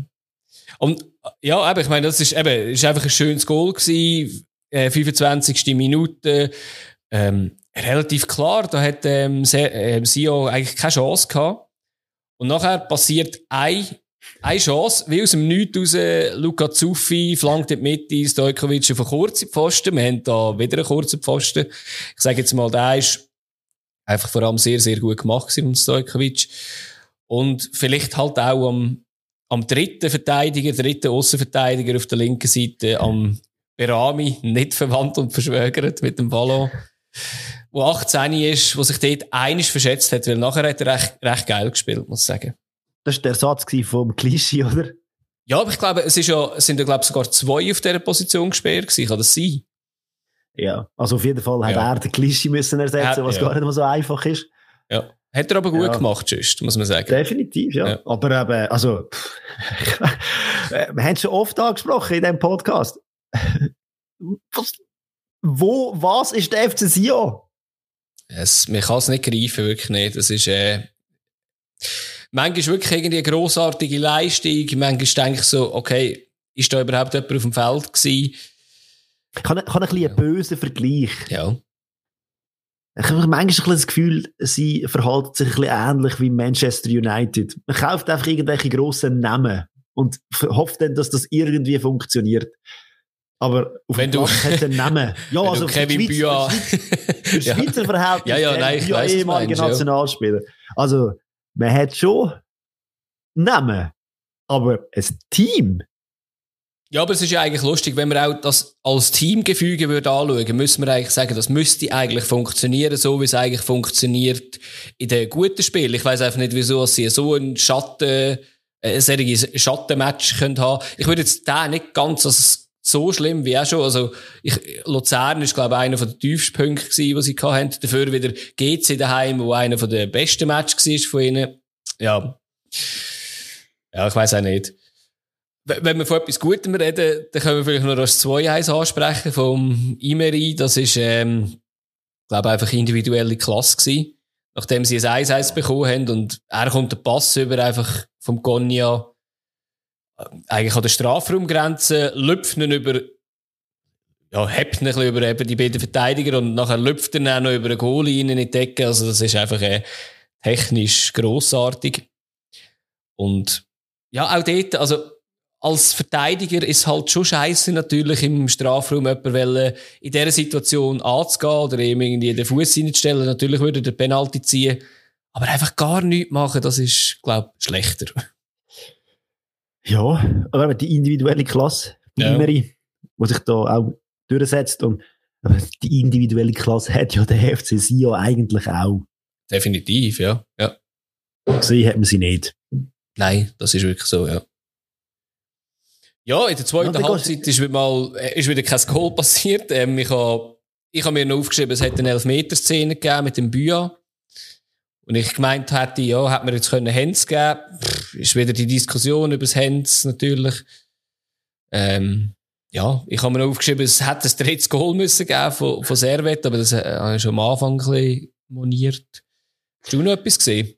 Und, ja, eben, ich meine, das ist eben, ist einfach ein schönes Goal gewesen. Äh, 25. Minute. Ähm, relativ klar, da hat ähm, ähm Sio eigentlich keine Chance gehabt. Und nachher passiert ein, eine Chance, wie aus dem Nichts raus, Luca Zuffi flankt in die Mitte, Stojkovic auf einen kurzen Pfosten. Wir haben da wieder einen kurzen Pfosten. Ich sage jetzt mal, der ist einfach vor allem sehr, sehr gut gemacht von Stojkovic. Und vielleicht halt auch am, am dritten Verteidiger, dritten Außenverteidiger auf der linken Seite, am Berami, nicht verwandt und verschwögert mit dem Ballon. Wo 18 ist, wo sich dort einisch verschätzt hat, weil nachher hat er recht, recht geil gespielt, muss ich sagen.
Das war der Satz vom Klischee, oder?
Ja, aber ich glaube, es, ist ja, es sind ja, glaube ich, sogar zwei auf dieser Position gesperrt gewesen. Kann das sein?
Ja, also auf jeden Fall hat ja. er den Klischee müssen ersetzen, was ja. gar nicht mehr so einfach ist.
Ja. Hat er aber gut ja. gemacht, just, muss man sagen.
Definitiv, ja. ja. Aber eben, also, wir haben es schon oft angesprochen in diesem Podcast. was, wo, was ist der FC Sion?
Es, man kann es nicht greifen, wirklich nicht. Das ist, äh, manchmal wirklich irgendwie eine grossartige Leistung. Manchmal denke ich so, okay, ist da überhaupt jemand auf dem Feld gewesen?
Ich habe, ich habe ein bisschen einen bösen Vergleich.
Ja.
Ich habe manchmal ein bisschen das Gefühl, sie verhalten sich ein bisschen ähnlich wie Manchester United. Man kauft einfach irgendwelche grossen Namen und hofft dann, dass das irgendwie funktioniert. Aber
auf Wenn dem
Platz hat einen Namen.
Ja, also für Kevin
Schweiz, Büa. für Schweizer Verhältnis.
ja, ja, nein, ich weiß,
ehemalige Nationalspieler. Also, man hat schon Namen, aber ein Team.
Ja, aber es ist ja eigentlich lustig, wenn wir auch das als Teamgefüge würde anschauen, müssen wir eigentlich sagen, das müsste eigentlich funktionieren, so wie es eigentlich funktioniert in den guten Spielen. Ich weiß einfach nicht, wieso sie so einen Schatten, äh, ein solches Schattenmatch können haben. Ich würde jetzt da nicht ganz als so schlimm wie auch schon. Also, ich, Luzern ist, glaube ich, einer der tiefsten Punkte gewesen, die sie hatten. Dafür wieder GC daheim, wo einer der besten Matches war von ihnen. Ja. Ja, ich weiß auch nicht. Wenn wir von etwas Gutem reden, dann können wir vielleicht noch das 2-1 ansprechen vom Imeri. Das ist, ähm, glaube ich, einfach individuelle Klasse gewesen. Nachdem sie ein 1-1 bekommen haben und er kommt der Pass über einfach vom Gonia eigentlich an der Strafraumgrenze, lüpft ihn über, ja, hebt ein über eben die beiden Verteidiger und nachher lüpft er auch noch über eine Goalie in die Decke. Also das ist einfach äh, technisch grossartig. Und ja, auch dort, also als Verteidiger ist halt schon scheiße natürlich im Strafraum jemanden in dieser Situation anzugehen oder ihm irgendwie den Fuß reinzustellen. Natürlich würde er Penalty ziehen. Aber einfach gar nichts machen, das ist, glaube ich, schlechter.
Ja, aber die individuelle Klasse, ja. die sich da auch durchsetzt. Und die individuelle Klasse hat ja der FC Sion eigentlich auch.
Definitiv, ja. ja.
Gesehen hat man sie nicht.
Nein, das ist wirklich so, ja. Ja, in der zweiten ja, Halbzeit ist wieder, mal, äh, ist wieder kein Goal passiert. Ähm, ich habe ich hab mir noch aufgeschrieben, es hat eine Elfmeter-Szene gegeben mit dem Büa. Und ich gemeint hätte, ja, hätte man jetzt können Hands geben Pff, ist wieder die Diskussion über das Hands natürlich. Ähm, ja, ich habe mir noch aufgeschrieben, es hätte ein drittes Goal müssen geben von, von Servet, aber das äh, habe ich schon am Anfang ein bisschen moniert. Hast du noch etwas gesehen?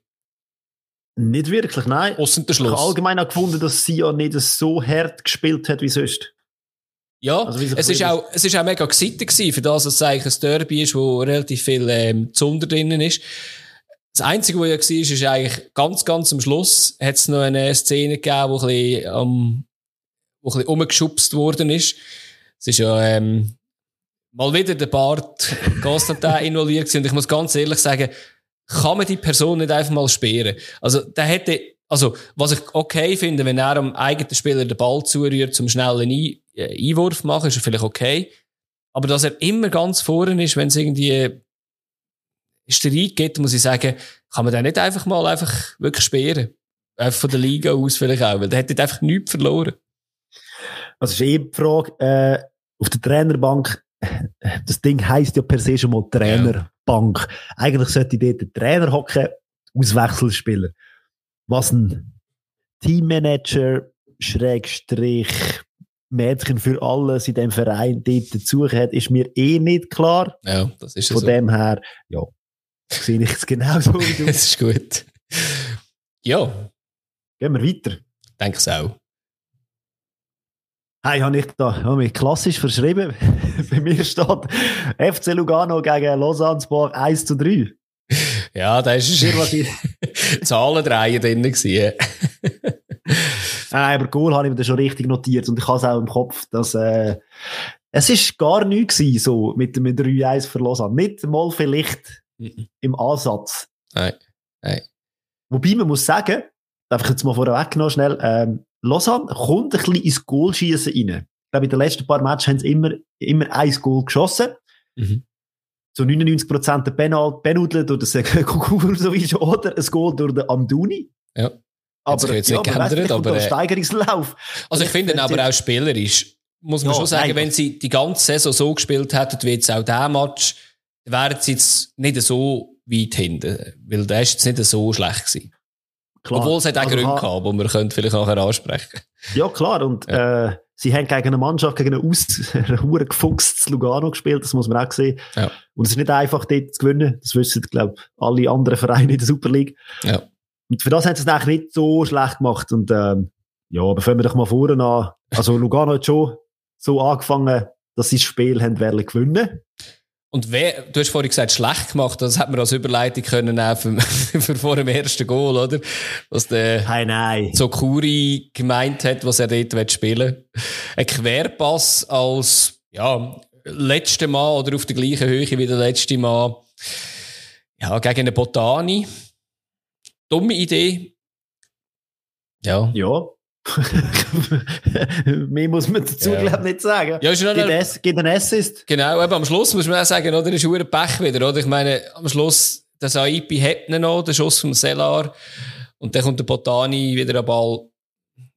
Nicht wirklich, nein.
Ausser der Schluss.
Ich habe allgemein auch gefunden, dass sie ja nicht so hart gespielt hat wie sonst.
Ja, also es ist auch, es ist auch mega gewesen, für das, dass es eigentlich ein Derby ist, wo relativ viel, ähm, Zunder drinnen ist. Das Einzige, was ja war, ist eigentlich ganz, ganz am Schluss hat es noch eine Szene gegeben, wo ein bisschen, ähm, wo ein bisschen umgeschubst worden ist. Es ist ja, ähm, mal wieder der Bart Constantin involviert gewesen. Und ich muss ganz ehrlich sagen, kann man die Person nicht einfach mal sperren? Also, der hätte, also, was ich okay finde, wenn er am eigenen Spieler den Ball zurührt, zum schnellen Ein äh, Einwurf machen, ist vielleicht okay. Aber dass er immer ganz vorne ist, wenn es irgendwie Streit gibt, muss ich sagen, kann man den nicht einfach mal einfach wirklich sperren. Einfach von der Liga aus vielleicht auch, weil der hätte einfach nichts verloren.
Also ist eben die Frage, äh, auf der Trainerbank, das Ding heisst ja per se schon mal Trainerbank. Ja. Eigentlich sollte dort der Trainer hocken, Auswechselspieler. Was ein Teammanager, Schrägstrich, Mädchen für alles in dem Verein dort dazu hat, ist mir eh nicht klar.
Ja, das ist
Von
so.
dem her, ja, sehe ich es genauso wie du.
das ist gut. Ja.
Gehen wir weiter.
Denke es auch.
Hey, habe ich da hab mich klassisch verschrieben. Bei mir steht FC Lugano gegen Lausanne Sport 1 zu 3.
Ja, da ist Zahlendreier drin gewesen.
Nein, aber Goal habe ich mir das schon richtig notiert und ich habe es auch im Kopf, dass äh, es ist gar nichts so mit dem 3-1 für Lausanne. Nicht mal vielleicht. Im Ansatz.
Nein. Nein.
Wobei man muss sagen, darf ich jetzt mal vorweg noch schnell, ähm, Lausanne kommt ein bisschen ins Goalschießen rein. Ich glaube, in den letzten paar Matches haben sie immer, immer ein Goal geschossen. Mhm. zu 99% der Penal, Penudel durch den Kukusovic oder ein Goal durch den Amduni.
Ja.
Aber
jetzt
ja,
nicht
aber
geändert, aber,
aber
äh,
Steigerungslauf.
Also ich finde aber auch spielerisch, muss man
Ja,
schon sagen,
nein.
wenn sie die ganze Saison so gespielt hätten wie jetzt auch diesen Match, wären sie jetzt nicht so weit hinten. Weil der ist jetzt nicht so schlecht gewesen.
Klar.
Obwohl es hat auch
Also,
Gründe gehabt, die wir können vielleicht nachher ansprechen
Ja, klar. Und Äh, sie haben gegen eine Mannschaft, gegen eine aus, hure gefuchstes Lugano gespielt, das muss man auch sehen.
Ja.
Und es ist nicht einfach, dort zu gewinnen. Das wissen, glaube ich, alle anderen Vereine in der Super League.
Ja.
Und für das haben sie es eigentlich nicht so schlecht gemacht. Und ähm, ja, aber fangen wir doch mal vorne an. Also Lugano hat schon so angefangen, dass sie das Spiel haben wollen gewinnen.
Und wer, du hast vorhin gesagt, schlecht gemacht, das hat man als Überleitung können nehmen für, für vor dem ersten Goal, oder? Was der
Hey, nein.
Sokuri gemeint hat, was er dort will spielen Ein Querpass als, ja, letzte Mal oder auf der gleichen Höhe wie der letzte Mal, ja, gegen eine Botani. Dumme Idee. Ja.
Ja. Mehr muss man dazu,
Ja.
glaube ich, nicht sagen.
Ja, ist noch-
es- gibt einen Assist.
Genau, eben am Schluss muss man auch sagen, oder? Ist ein Pech wieder, oder? Ich meine, am Schluss, der Saipi hat ihn noch, der Schuss vom Selar. Und dann kommt der Botani wieder am Ball.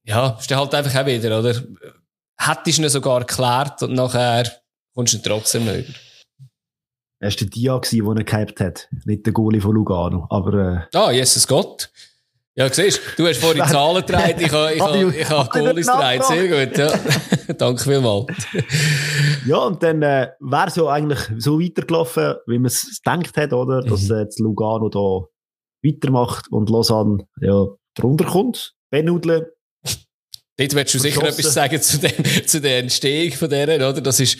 Ja, ist dann halt einfach auch wieder, oder? Hättest du ihn sogar geklärt und nachher kommst du ihn trotzdem nicht über.
Er war der Dia, der ihn gehypt hat. Nicht der Goalie von Lugano. Aber, äh,
Ah, Jesus Gott. Ja, siehst du, du hast vorhin Zahlen getragen, ich habe ich habe,
ich-
ich Goalies getragen. Sehr gut, ja. Danke vielmals.
Ja, und dann äh, wäre es ja eigentlich so weitergelaufen, wie man es gedacht hat, oder? Dass
Mhm.
äh, jetzt Lugano da weitermacht und Lausanne ja, drunter kommt. Benudle.
Dort willst du sicher etwas sagen zu, dem, zu der Entstehung von deren, oder? Das ist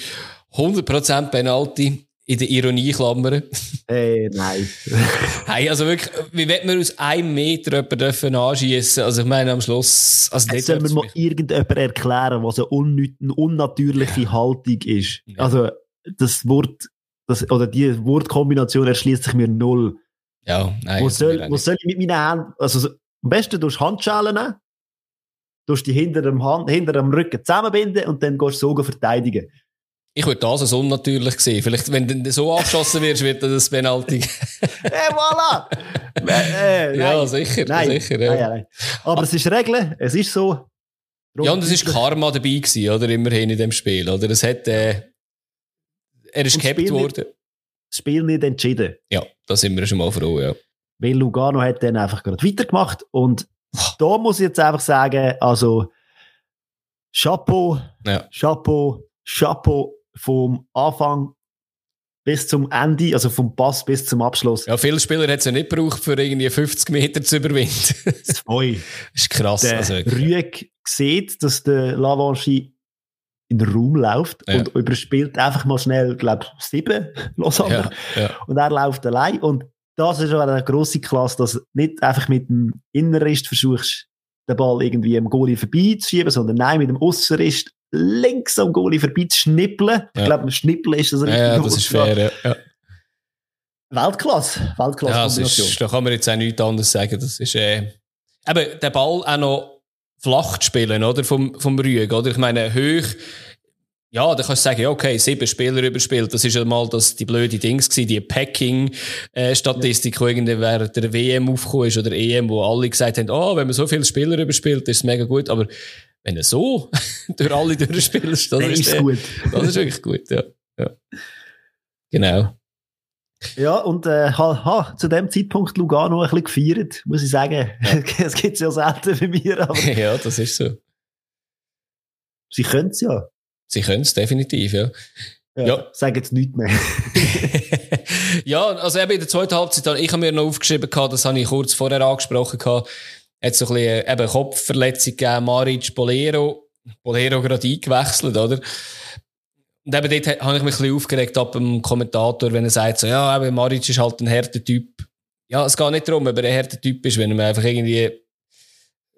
100% Penalty in der Ironieklammern.
Äh, nein.
Hey, also wirklich, wie wird man aus einem Meter jemanden dürfen anschiessen? Also ich meine, am Schluss, also
Jetzt
dort
soll mir
wird's
mal
mich-
irgendjemand erklären, was eine unnü- eine unnatürliche Haltung ist.
Ja.
Also, das Wort, das, oder die Wortkombination erschließt sich mir null.
ja, nein.
wo,
also
soll,
nicht.
soll ich mit meinen Händen, also so- am besten durch Handschellen nehmen, durch die hinter dem, Hand, hinter dem Rücken zusammenbinden und dann gehst du so verteidigen.
Ich würde das als unnatürlich sehen. Vielleicht, wenn du so angeschossen wirst, wird das Penalty.
Hey, voilà! äh, äh,
ja, sicher,
Nein,
sicher. Ja.
nein, nein. Aber es ist Regeln, es ist so.
Ja, und es ist Karma dabei gewesen, oder? Immerhin in dem Spiel, oder? Es hat, äh, er ist gehabt worden.
Das Spiel nicht entschieden.
Ja, da sind wir schon mal froh, ja.
Weil Lugano hat dann einfach gerade weitergemacht und da muss ich jetzt einfach sagen, also Chapeau,
Ja.
Chapeau, Chapeau vom Anfang bis zum Ende, also vom Pass bis zum Abschluss.
Ja, viele Spieler hat es ja nicht gebraucht, für irgendwie 50 Meter zu überwinden.
Zwei.
das ist krass.
Der
Also.
Rüeg sieht, dass der Lavanchi in den Raum läuft
Ja.
und überspielt einfach mal schnell, glaube ich, sieben Lausanne.
ja, ja.
Und er läuft allein. Und das ist eine grosse Klasse, dass du nicht einfach mit dem Innenrist versuchst, den Ball irgendwie am Goalie vorbeizuschieben, sondern nein, mit dem Aussenrist links am Goalie vorbeizuschnippeln. Ich
Ja.
glaube, schnippeln ist das
Ja, ja, das ist fair, ja. ja.
Weltklasse.
Ja, das ist, da kann man jetzt auch nichts anderes sagen. Das ist, äh, eben, den Ball auch noch flach zu spielen, oder? Vom, vom Rüeg, oder? Ich meine, hoch, ja, da kannst du sagen, ja, okay, sieben Spieler überspielt. Das ist ja mal das, die blöde Dings gewesen, die Packing-Statistik, die irgendwie während der WM aufgekommen ist oder EM, wo alle gesagt haben, oh, wenn man so viele Spieler überspielt, ist es mega gut. Aber wenn du so durch alle durchspielst, das ist,
ist es gut.
das ist wirklich gut, ja. ja. Genau.
Ja, und äh, ha, ha, zu dem Zeitpunkt Lugano ein bisschen gefeiert, muss ich sagen. Es gibt ja selten bei mir, aber
ja, das ist so.
sie können es ja.
Sie können es definitiv, ja.
Ja.
Ja.
Sagen jetzt nichts mehr.
ja, also eben in der zweiten Halbzeit, ich habe mir noch aufgeschrieben, gehabt, das habe ich kurz vorher angesprochen, gehabt, hat so ein bisschen äh, eben Kopfverletzung gegeben, Maric, Bolero, Bolero gerade eingewechselt, oder? Und eben dort habe ich mich ein bisschen aufgeregt ab dem Kommentator, wenn er sagt, so, ja, eben Maric ist halt ein härter Typ. Ja, es geht nicht darum, ob er ein härter Typ ist, wenn man einfach irgendwie,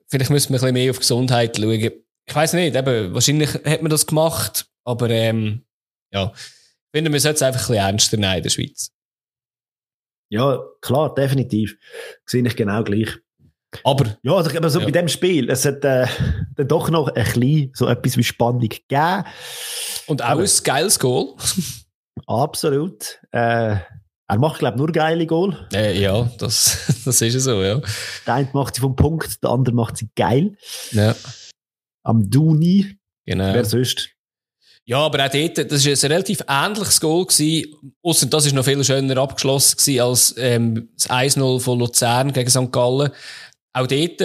vielleicht müsste man ein bisschen mehr auf Gesundheit schauen. Ich weiß nicht, eben, wahrscheinlich hat man das gemacht, aber ähm, ja, ich finde, man sollte es einfach ein bisschen ernster nehmen in der Schweiz.
Ja, klar, definitiv. Sehe ich genau gleich.
Aber,
Ja, also, aber so
Ja.
bei dem Spiel, es hat äh, dann doch noch ein bisschen so etwas wie Spannung gegeben.
und auch
Aber-
ein geiles Goal.
Absolut. Äh, er macht, glaube ich, nur geile Goal.
Äh, ja, das, das ist so, ja.
Der eine macht sie vom Punkt, der andere macht sie geil.
Ja.
Am Duni.
Genau.
Wer sonst?
Ja, aber auch dort, das war ein relativ ähnliches Goal gewesen. Ausser das ist noch viel schöner abgeschlossen gewesen als, ähm, das 1-0 von Luzern gegen St. Gallen. Auch dort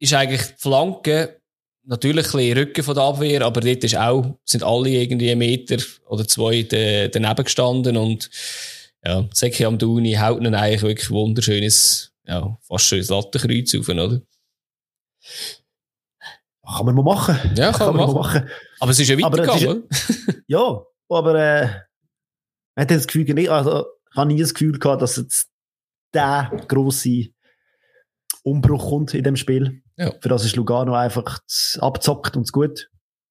ist eigentlich die Flanke natürlich ein Rücken von der Abwehr, aber dort ist auch, sind alle irgendwie einen Meter oder zwei daneben gestanden und, ja, Seki Amdouni haut dann eigentlich wirklich wunderschönes, ja, fast schönes Lattenkreuz auf, oder?
Kann man mal machen.
Ja, kann, kann man, machen. machen. Aber es ist ja weitergegangen,
Ja, aber äh, man hat das Gefühl, also, ich habe nie das Gefühl gehabt, dass jetzt der grosse Umbruch kommt in dem Spiel. Ja. Für das ist Lugano einfach abzockt und gut.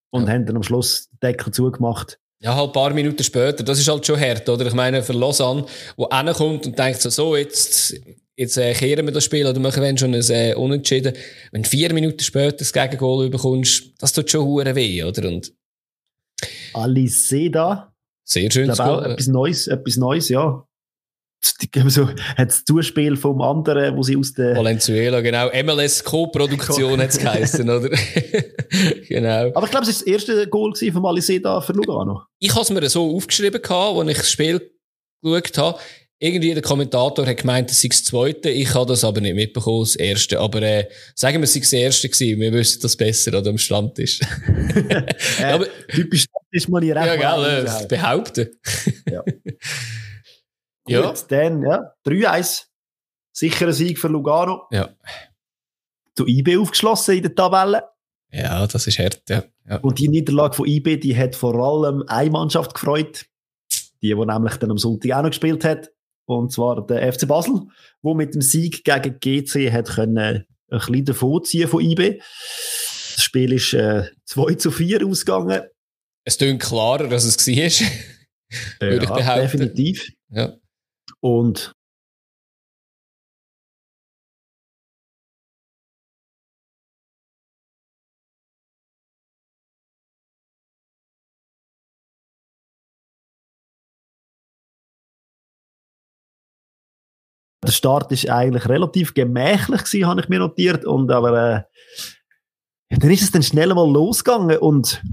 Und ja. haben dann am Schluss den Deckel zugemacht.
Ja, halt ein paar Minuten später. Das ist halt schon hart, oder? Ich meine, für Lausanne, wo kommt und denkt so, so, jetzt, jetzt äh, kehren wir das Spiel oder machen wir schon ein äh, Unentschieden. Wenn du vier Minuten später das Gegengol bekommst, das tut schon hure weh, oder? Und
Aliseda.
Sehr schön. Ich
glaube auch etwas Neues, etwas Neues, ja. So, hat das Zuspiel vom anderen, wo sie aus der...
Valenzuela, genau. MLS Co-Produktion hat es geheißen, oder? genau.
Aber ich glaube, es war das erste Goal von Aliseda für Lugano.
Ich habe es mir so aufgeschrieben, als ich das Spiel geschaut habe. Irgendwie der Kommentator hat gemeint, es sei das zweite. Ich habe das aber nicht mitbekommen, das erste. Aber äh, sagen wir, es sei das erste gewesen. Wir wissen das besser, oder am Stand ist.
äh, aber, typisch ist man hier
recht. Ja, gell, äh, behaupten.
ja. Ja. Gut, dann, ja, 3-1. Sicherer Sieg für Lugano.
Ja.
Zu IB aufgeschlossen in der Tabelle.
Ja, das ist hart, ja. ja.
Und die Niederlage von IB, die hat vor allem eine Mannschaft gefreut. Die, die nämlich dann am Sonntag auch noch gespielt hat. Und zwar der FC Basel, wo mit dem Sieg gegen GC hat können ein bisschen davonziehen von IB. Das Spiel ist äh, 2 zu 4 ausgegangen.
Es klingt klarer, als es war.
Würde ja, ich behaupten. definitiv.
Ja.
Und der Start ist eigentlich relativ gemächlich gewesen, habe ich mir notiert. Und aber äh, dann ist es dann schnell mal losgegangen und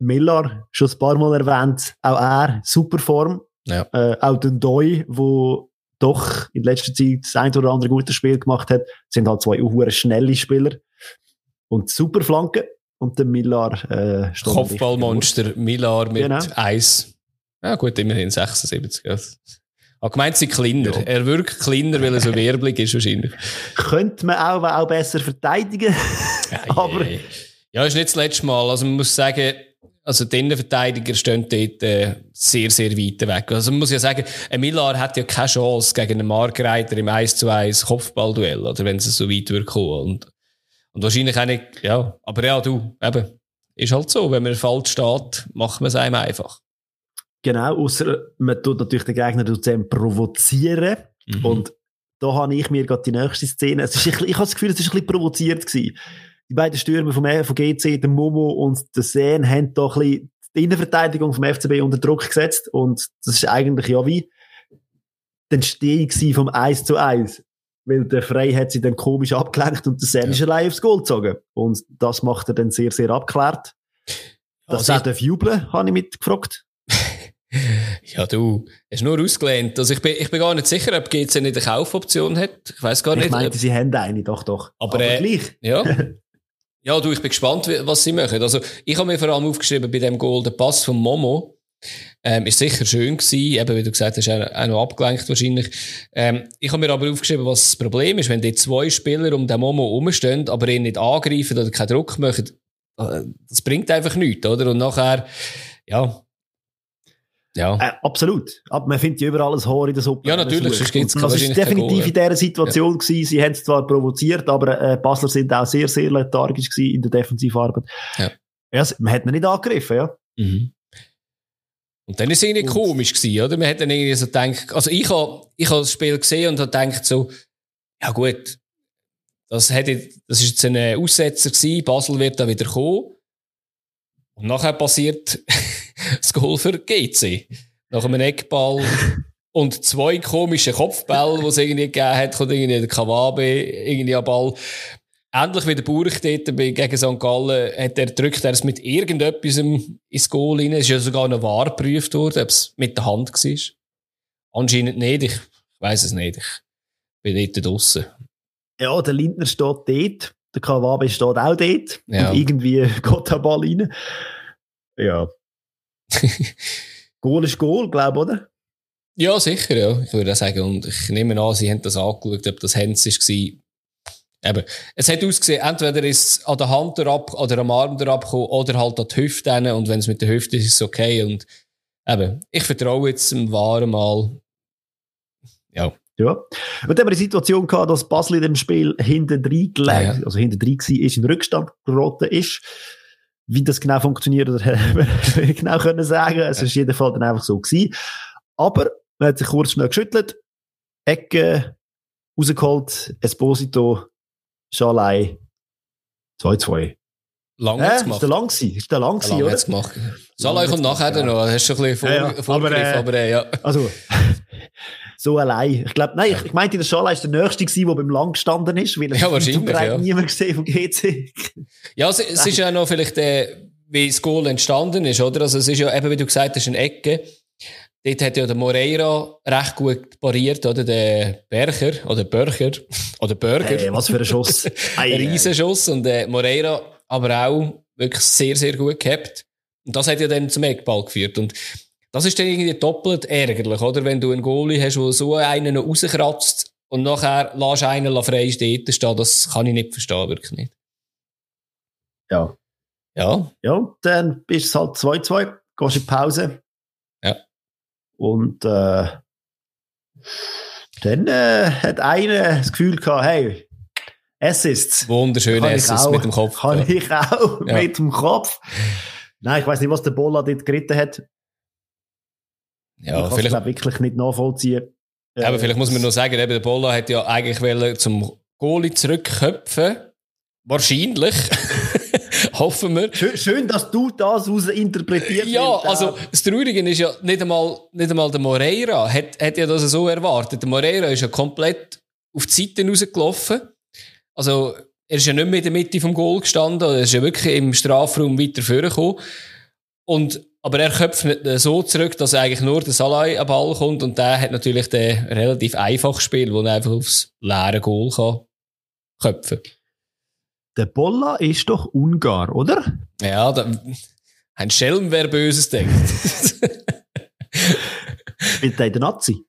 Miller, schon ein paar Mal erwähnt, auch er, super Form.
Ja.
Äh, auch der Doi, wo doch in letzter Zeit das ein oder andere gute Spiel gemacht hat, sind halt zwei hohe schnelle Spieler. Und super Flanken. Und der Millar, äh,
Kopfballmonster Millar mit genau. Eis. Ja, gut, immerhin 76. Aber gemeint sie kleiner. Ja. Er wirkt kleiner, weil er so werblich ist wahrscheinlich.
Könnte man auch, auch besser verteidigen.
ja, Aber... ja, ist nicht das letzte Mal. Also man muss sagen, also die Innenverteidiger stehen dort äh, sehr, sehr weit weg. Also man muss ja sagen, ein Millar hat ja keine Chance gegen einen Markreiter im 1 zu 1 Kopfballduell, oder wenn es so weit wird kommen. Und, und wahrscheinlich auch nicht, ja, aber ja, du, eben, ist halt so, wenn man falsch steht, macht man es einem einfach.
Genau, außer man tut natürlich den Gegner zusammen provozieren. Mhm. Und da habe ich mir gerade die nächste Szene, es ist ich habe das Gefühl, es ist ein bisschen provoziert gewesen. Die beiden Stürmer vom, von GC, der Momo und der Sen, haben da ein bisschen die Innenverteidigung vom FCB unter Druck gesetzt. Und das ist eigentlich ja wie die Entstehung vom 1 zu 1. Weil der Frey hat sie dann komisch abgelenkt und der Sen ja. ist allein aufs Goal gezogen. Und das macht er dann sehr, sehr abgeklärt. Dass also er jubeln, habe ich mitgefragt.
Ja, du, hast nur ausgelehnt. Also ich bin, ich bin gar nicht sicher, ob GC nicht eine Kaufoption hat. Ich weiß gar nicht.
Ich meinte, sie haben eine, doch, doch.
Aber, Aber äh, gleich. Ja. ja, du, ich bin gespannt, was sie machen. Also ich habe mir vor allem aufgeschrieben bei dem Golden Pass von Momo. Ähm, ist sicher schön gewesen, eben, wie du gesagt hast, auch noch abgelenkt wahrscheinlich. Ähm, ich habe mir aber aufgeschrieben, was das Problem ist, wenn die zwei Spieler um den Momo rumstehen, aber ihn nicht angreifen oder keinen Druck machen, äh, das bringt einfach nichts, oder? Und nachher, ja, ja.
Äh, absolut. Aber man findet ja überall ein Haar in der Suppe.
Ja, natürlich.
Das war definitiv in dieser Situation ja. gewesen. Sie haben es zwar provoziert, aber äh, Basler sind auch sehr, sehr lethargisch gewesen in der Defensivarbeit.
Ja.
ja man hat ihn nicht angegriffen, ja.
Mhm. Und dann ist es irgendwie und. komisch gewesen, oder? Man hat dann irgendwie so gedacht, also ich habe ich hab das Spiel gesehen und habe gedacht so, ja gut, das hätte, das ist jetzt ein Aussetzer gewesen, Basel wird da wieder kommen. Und nachher passiert das Goal für GC. Nach einem Eckball und zwei komische Kopfbälle, die es irgendwie gegeben hat, kommt irgendwie der Kawabe irgendwie am Ball. Ähnlich wie der Burg dort gegen St. Gallen hat er drückt er es mit irgendetwas ins Goal rein. Es ist ja sogar noch wahr geprüft worden, ob es mit der Hand war. Anscheinend nicht. Ich weiss es nicht. Ich bin dort draussen.
Ja, der Lindner steht dort. Der Kawabe steht auch dort. Ja. Und irgendwie geht der Ball rein. Ja. Goal ist Goal, glaube ich, oder?
Ja, sicher, ja. Ich würde auch sagen. Und ich nehme an, sie haben das angeschaut, ob das Hens war. Eben. Es hat ausgesehen, entweder ist es an der Hand ab oder am Arm abgekommen oder halt an die Hüfte. Und wenn es mit der Hüfte ist, ist es okay. Und eben, ich vertraue jetzt dem Waren mal. Ja.
Ja. Und dann haben wir die Situation gehabt, dass Basel in dem Spiel hinten drin gelegt, ja. also hinten drin war, ist in Rückstand geraten ist. Wie das genau funktioniert, oder wir genau können sagen. Es ist jeden Fall dann einfach so gewesen. Aber man hat sich kurz schnell geschüttelt, Ecke rausgeholt, Esposito, Schalei, 2-2.
Lang
äh, gemacht. Ist der lang gewesen? Ist der lang gewesen, oder?
gemacht. Schalei kommt nachher ja. noch. Hast du ein bisschen vor, ja, ja. aber, äh, aber äh, ja.
Also, so allein. Ich glaube, nein, ich, ich meinte, der Schalei ist der Nächste gewesen, der beim Lang gestanden ist, weil
ja, wahrscheinlich, ja.
niemand gesehen vom GC.
ja, es, es ist ja noch vielleicht, äh, wie das Goal entstanden ist, oder? Also, es ist ja eben, wie du gesagt hast, eine Ecke. Dort hat ja der Moreira recht gut pariert, oder? Der Berger, oder Börcher, oder Burger.
Hey, was für ein Schuss.
ein Riesenschuss. Und äh, Moreira aber auch wirklich sehr, sehr gut gehabt. Und das hat ja dann zum Eckball geführt. Und das ist dann irgendwie doppelt ärgerlich, oder? Wenn du einen Goalie hast, der so einen noch rauskratzt und nachher lässt einen frei stehen, das kann ich nicht verstehen, wirklich nicht.
Ja.
Ja.
Ja, dann bist es halt 2-2, gehst in die Pause.
Ja.
Und äh, dann äh, hat einer das Gefühl gehabt, hey, Assists.
Wunderschöne Assists auch, mit dem Kopf.
Kann ja. ich auch ja. mit dem Kopf. Nein, ich weiß nicht, was der Bolla dort geritten hat.
Ja,
ich vielleicht. Ich wirklich nicht nachvollziehen.
Aber äh, vielleicht muss man noch sagen, eben, der Bolla hat ja eigentlich zum Goalie zurückköpfen. Wahrscheinlich. Hoffen wir.
Schön, schön, dass du das interpretiert
Ja, also das Traurige ist ja nicht einmal, nicht einmal der Moreira hat, hat ja das so erwartet. Der Moreira ist ja komplett auf die Seite rausgelaufen. Also er ist ja nicht mehr in der Mitte vom Goal gestanden, er ist ja wirklich im Strafraum weiter vorgekommen. Und, aber er köpft nicht so zurück, dass eigentlich nur der Salai am Ball kommt und der hat natürlich den relativ einfaches Spiel, wo er einfach aufs leere Goal kann köpfen kann.
Der Bolla ist doch Ungar, oder?
Ja, da, ein Schelm, wer Böses denkt.
Spielt er in der Nazi?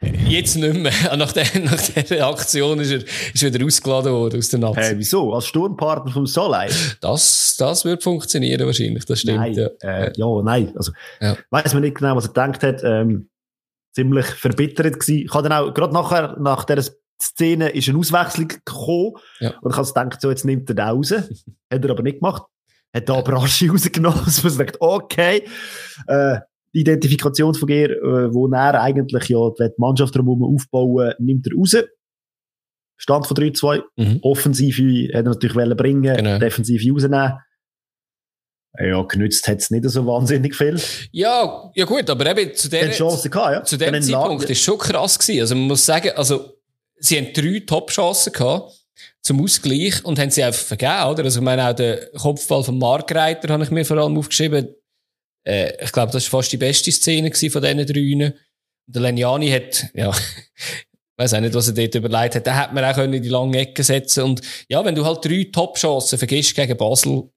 Jetzt nicht mehr. Nach der, nach der Aktion ist er, ist wieder ausgeladen worden aus der Nazi.
Hey, wieso? Als Sturmpartner vom Solei?
Das, das wird funktionieren wahrscheinlich, das stimmt.
Nein,
ja.
Äh, ja, nein. Also, ja. Weiß man nicht genau, was er gedacht hat. Ähm, ziemlich verbittert gewesen. Ich habe dann auch, gerade nachher, nach dieser Szene ist eine Auswechslung gekommen. Ja. Und ich habe gedacht, so, jetzt nimmt er den raus. Hat er aber nicht gemacht. Hat da aber Aschi rausgenommen. Also man sagt, okay, äh, die Identifikation von ihr, äh, wo er eigentlich ja die Mannschaft drumherum aufbauen, nimmt er raus. Stand von 3-2. Mhm. Offensive hätte er natürlich wollen bringen, genau. Defensive rausnehmen. Ja, genützt hat es nicht so wahnsinnig viel.
Ja, ja gut, aber eben zu der,
Chance gehabt, ja.
zu dem Zeitpunkt war es schon krass gewesen. Also man muss sagen, also sie haben drei Top-Chancen gehabt zum Ausgleich und haben sie einfach vergeben, oder? Also ich meine auch den Kopfball von Markreiter habe ich mir vor allem aufgeschrieben. Äh, ich glaube, das war fast die beste Szene von diesen drei. Der Leniani hat, ja, weiß auch nicht, was er dort überlegt hat, da hätte man auch in die lange Ecke setzen Und ja, wenn du halt drei Top-Chancen vergisst gegen Basel,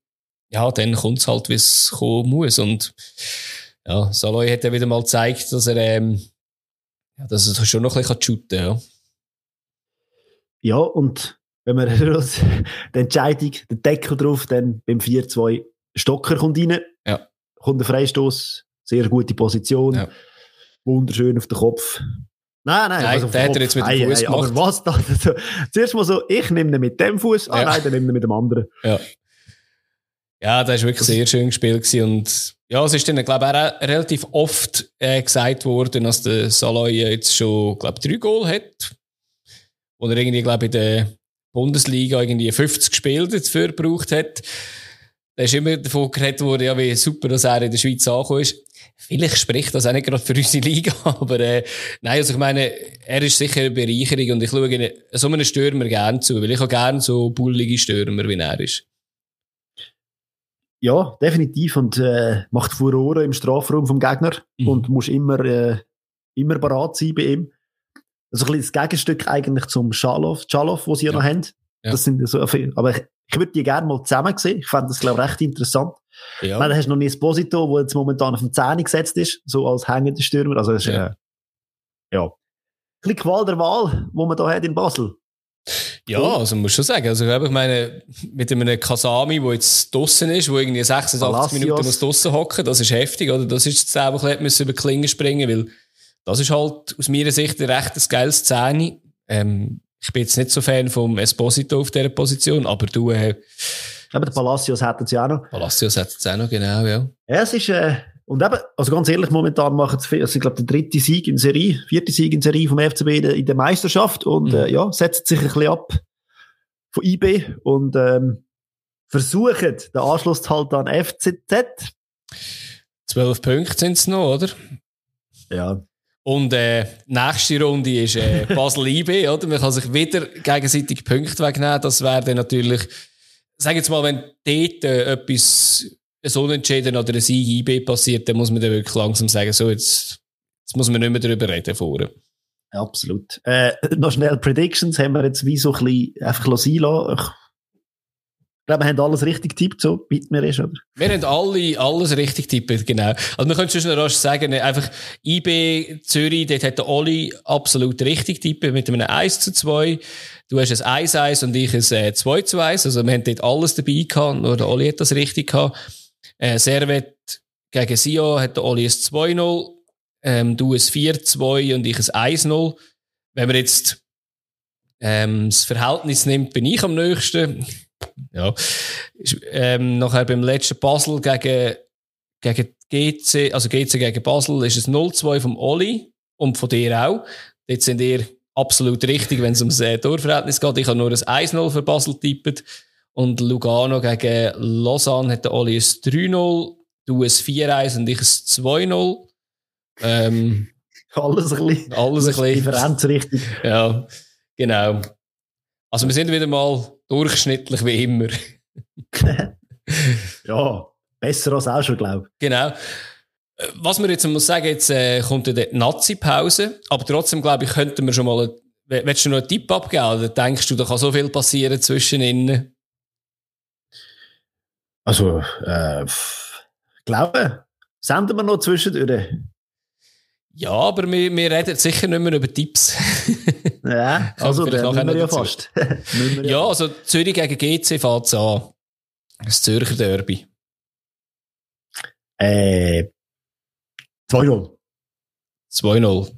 ja, dann kommt es halt, wie es kommen muss. Und ja, Saloy hat ja wieder mal gezeigt, dass er, ähm, ja, dass er schon noch ein bisschen shooten kann. Ja.
ja, und wenn man die Entscheidung, den Deckel drauf, dann beim 4-2 Stocker kommt rein. Kommt der Freistoß, sehr gute Position, ja. wunderschön auf den Kopf. Nein, nein,
nein also der hat er jetzt mit dem Fuß gemacht.
Aber was da? Also, zuerst mal so, ich nehme ihn mit dem Fuß, ah ja. nein, dann nehme ihn mit dem anderen.
Ja. Ja, das war wirklich ein sehr schön gespielt und ja, es ist dann, glaube ich, auch relativ oft äh, gesagt worden, dass der Saloy jetzt schon, glaube ich, drei Goal hat. Und er irgendwie, glaube ich, in der Bundesliga irgendwie 50 Spiele dafür gebraucht hat. Da ist immer davon geredet worden, ja, wie super, dass er in der Schweiz angekommen ist. Vielleicht spricht das auch nicht gerade für unsere Liga, aber äh, nein, also ich meine, er ist sicher eine Bereicherung und ich schaue so einen Stürmer gerne zu, weil ich auch gerne so bullige Stürmer, wie er ist.
Ja, definitiv und äh, macht Furore im Strafraum vom Gegner mhm. und muss immer, äh, immer bereit sein bei ihm. Also ein bisschen das Gegenstück eigentlich zum Schalow, Schalow, wo sie ja noch haben. Ja. Das sind so, aber ich, ich würde die gerne mal zusammen sehen. Ich fände das, glaube ich, recht interessant. Ja. Meine, hast du noch nie Esposito, der jetzt momentan auf dem Zähne gesetzt ist, so als hängender Stürmer. Also, das ist, ja. Äh, ja. Ein bisschen Qual der Wahl, wo man da hat in Basel.
Ja, also muss schon sagen. Also, ich meine, mit einem Kasami, der jetzt draussen ist, der irgendwie 86 Palacios. Minuten muss draussen hocken, das ist heftig, oder? Das ist das einfach müssen über Klingen springen, weil das ist halt aus meiner Sicht ein recht geiles Szene. Ähm, ich bin jetzt nicht so Fan vom Esposito auf dieser Position, aber du, äh,
aber der Palacios hat es ja auch noch.
Palacios hat es auch noch, genau, ja.
Ja, es ist, äh, und eben, also ganz ehrlich, momentan machen sie, also ich glaube, der dritte Sieg in Serie, vierte Sieg in Serie vom FCB in der, in der Meisterschaft und, mhm. äh, ja, setzt sich ein bisschen ab von IB und, ähm, versuchen den Anschluss halt an FCZ.
Zwölf Punkte sind es noch, oder?
Ja.
Und äh, nächste Runde ist äh, Basel-IB, oder? Man kann sich wieder gegenseitig Punkte wegnehmen. Das wäre dann natürlich sag jetzt mal, wenn dort äh, etwas, ein Unentschieden oder ein Sieg IB passiert, dann muss man dann wirklich langsam sagen, so, jetzt, jetzt muss man nicht mehr darüber reden vorher.
Absolut. Äh, noch schnell Predictions haben wir jetzt wie so ein bisschen einfach sein lassen. Glaube, wir haben alles richtig tippt, so weit mir ist, oder?
Wir haben alle, alles richtig tippt, genau. Also, man könnte schon rasch sagen, einfach, IB Zürich, dort hat der Oli absolut richtig tippt, mit einem 1 zu 2. Du hast ein 1-1 und ich ein äh, 2 zu 1. Also, wir haben dort alles dabei gehabt, nur der Oli hat das richtig gehabt. Äh, Servet gegen Sio hat der Oli ein 2-0, ähm, du ein 4-2 und ich ein 1-0. Wenn man jetzt, ähm, das Verhältnis nimmt, bin ich am nächsten. Ja. Ähm, nachher beim letzten Basel gegen, gegen GC, also GC gegen Basel, ist es 0-2 vom Oli und von dir auch. Dort sind ihr absolut richtig, wenn es ums äh, Torverhältnis geht. Ich habe nur ein 1-0 für Basel tippt. Und Lugano gegen Lausanne hat der Oli ein 3-0, du ein 4-1 und ich ein 2-0. Ähm,
alles ein bisschen.
Alles ein bisschen.
Differenz richtig.
Ja, genau. Also wir sind wieder mal durchschnittlich wie immer.
ja, besser als auch schon, glaube ich.
Genau. Was wir jetzt muss sagen, jetzt äh, kommt ja die Nazi-Pause, aber trotzdem glaube ich, könnten wir schon mal, willst du noch einen Tipp abgeben oder denkst du, da kann so viel passieren zwischen ihnen?
Also, äh, glaube, senden wir noch zwischendurch.
Ja, aber wir, wir reden sicher nicht mehr über Tipps.
ja, also dann wir ja fast.
wir ja, also Zürich gegen GC fängt es an. Das Zürcher Derby.
Äh, 2-0.
2-0.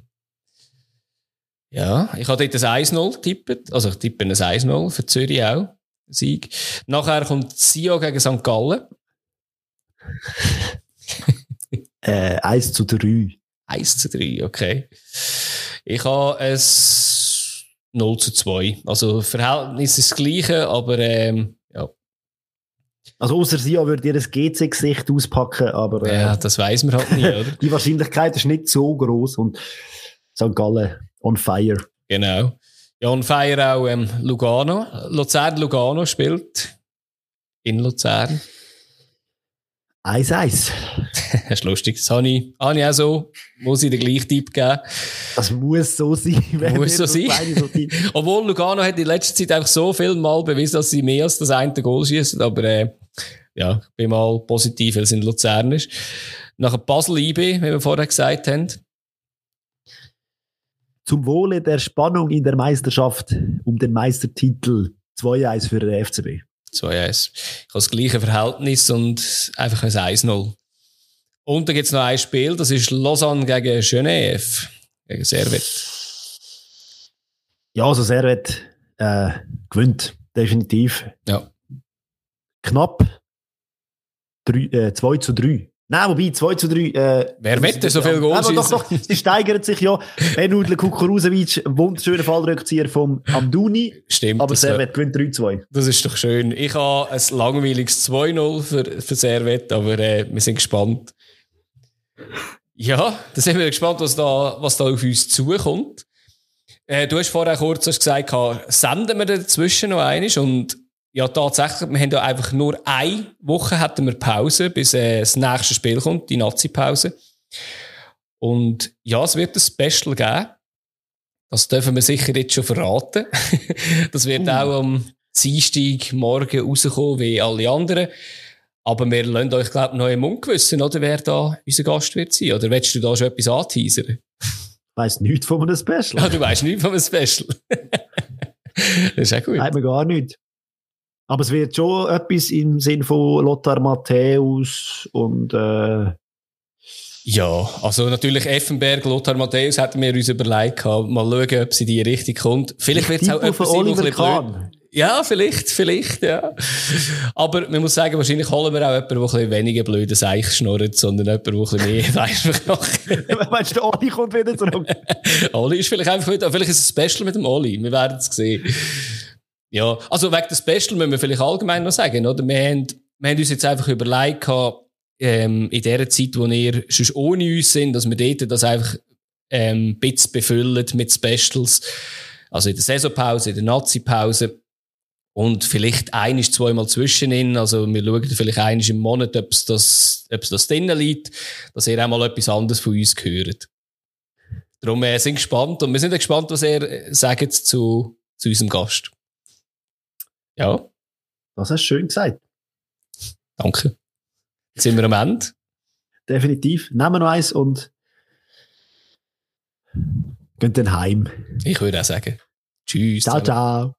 Ja, ich habe dort ein 1-0 tippt. Also ich tippe ein 1-0 für Zürich auch. Sieg. Nachher kommt Sio gegen St. Gallen.
äh, 1 zu 3.
1 zu 3, okay. Ich habe es 0 zu 2. Also Verhältnis ist das gleiche, aber ähm,
also außer sie würde ihr das GC-Gesicht auspacken, aber...
Äh, ja, das weiß man halt nie, oder?
die Wahrscheinlichkeit ist nicht so groß und St. Gallen on fire.
Genau. Ja, on fire auch ähm, Lugano. Luzern-Lugano spielt in Luzern.
1-1.
das ist lustig. Das habe ich, habe ich auch so. Muss ich den gleichen Tipp geben.
Das muss so sein.
Muss so sein. So Obwohl Lugano hat in letzter Zeit einfach so viel Mal bewiesen, dass sie mehr als das eine Goal schießen. Aber äh, ja, ich bin mal positiv, weil es in Luzern ist. Nach Basel IB, wie wir vorher gesagt haben.
Zum Wohle der Spannung in der Meisterschaft um den Meistertitel 2-1 für den FCB.
2-1. Ich habe das gleiche Verhältnis und einfach ein 1-0. Und dann gibt es noch ein Spiel, das ist Lausanne gegen Genève, gegen Servet.
Ja, also Servet äh, gewinnt, definitiv.
Ja.
Knapp 3, äh, 2 zu 3. Nein, wobei 2 zu 3. Äh,
Wer wette so viel Goal
Aber doch, doch, sie steigern sich ja. Benudle Kukurusevic, wunderschöner Fallrückzieher vom Amduni.
Stimmt.
Aber Servet gewinnt 3-2.
Das ist doch schön. Ich habe ein langweiliges 2-0 für, für Servet, aber äh, wir sind gespannt. Ja, da sind wir gespannt, was da, was da auf uns zukommt. Äh, du hast vorher kurz hast gesagt, senden wir dazwischen noch einiges und ja, tatsächlich, wir haben ja einfach nur eine Woche hatten wir Pause, bis äh, das nächste Spiel kommt, die Nazi-Pause. Und ja, es wird ein Special geben. Das dürfen wir sicher jetzt schon verraten. das wird uh. auch am Dienstag morgen rauskommen, wie alle anderen. Aber wir lassen euch, glaube ich, noch im Ungewissen, oder, wer da unser Gast wird sein. Oder willst du da schon etwas anteasern?
Ich weiss nichts von einem Special.
Ja, du weißt nichts von einem Special. das ist auch gut.
Nein, gar nicht. Aber es wird schon etwas im Sinn von Lothar Matthäus und äh
ja, also natürlich Effenberg, Lothar Matthäus hätten wir uns überlegt, mal schauen, ob sie in die Richtung kommt. Vielleicht wird es auch etwas ein bisschen Ja, vielleicht, vielleicht, ja. Aber man muss sagen, wahrscheinlich holen wir auch jemanden, der ein bisschen weniger blöde Seich schnurrt, sondern jemanden, der ein bisschen mehr
weiss Meinst du, Oli kommt wieder zurück?
Oli ist vielleicht einfach wieder, vielleicht ist es ein Special mit dem Oli. Wir werden es sehen. Ja, also wegen des Special müssen wir vielleicht allgemein noch sagen, oder? Wir haben, wir haben uns jetzt einfach überlegt, ähm, in der Zeit, wo ihr schon ohne uns sind, dass wir dort das einfach ähm, ein bisschen befüllen mit Specials. Also in der Saisonpause, in der Nazi-Pause. Und vielleicht einiges zweimal zwischen ihnen. Also wir schauen vielleicht einiges im Monat, ob es das, ob es das drinnen liegt, dass ihr auch mal etwas anderes von uns hört. Darum äh, sind gespannt und wir sind gespannt, was ihr äh, sagt zu, zu unserem Gast. Ja.
Das hast du schön gesagt.
Danke. Jetzt sind wir am Ende.
Definitiv. Nehmen wir noch eins und gehen dann heim.
Ich würde auch sagen. Tschüss.
Ciao, ciao.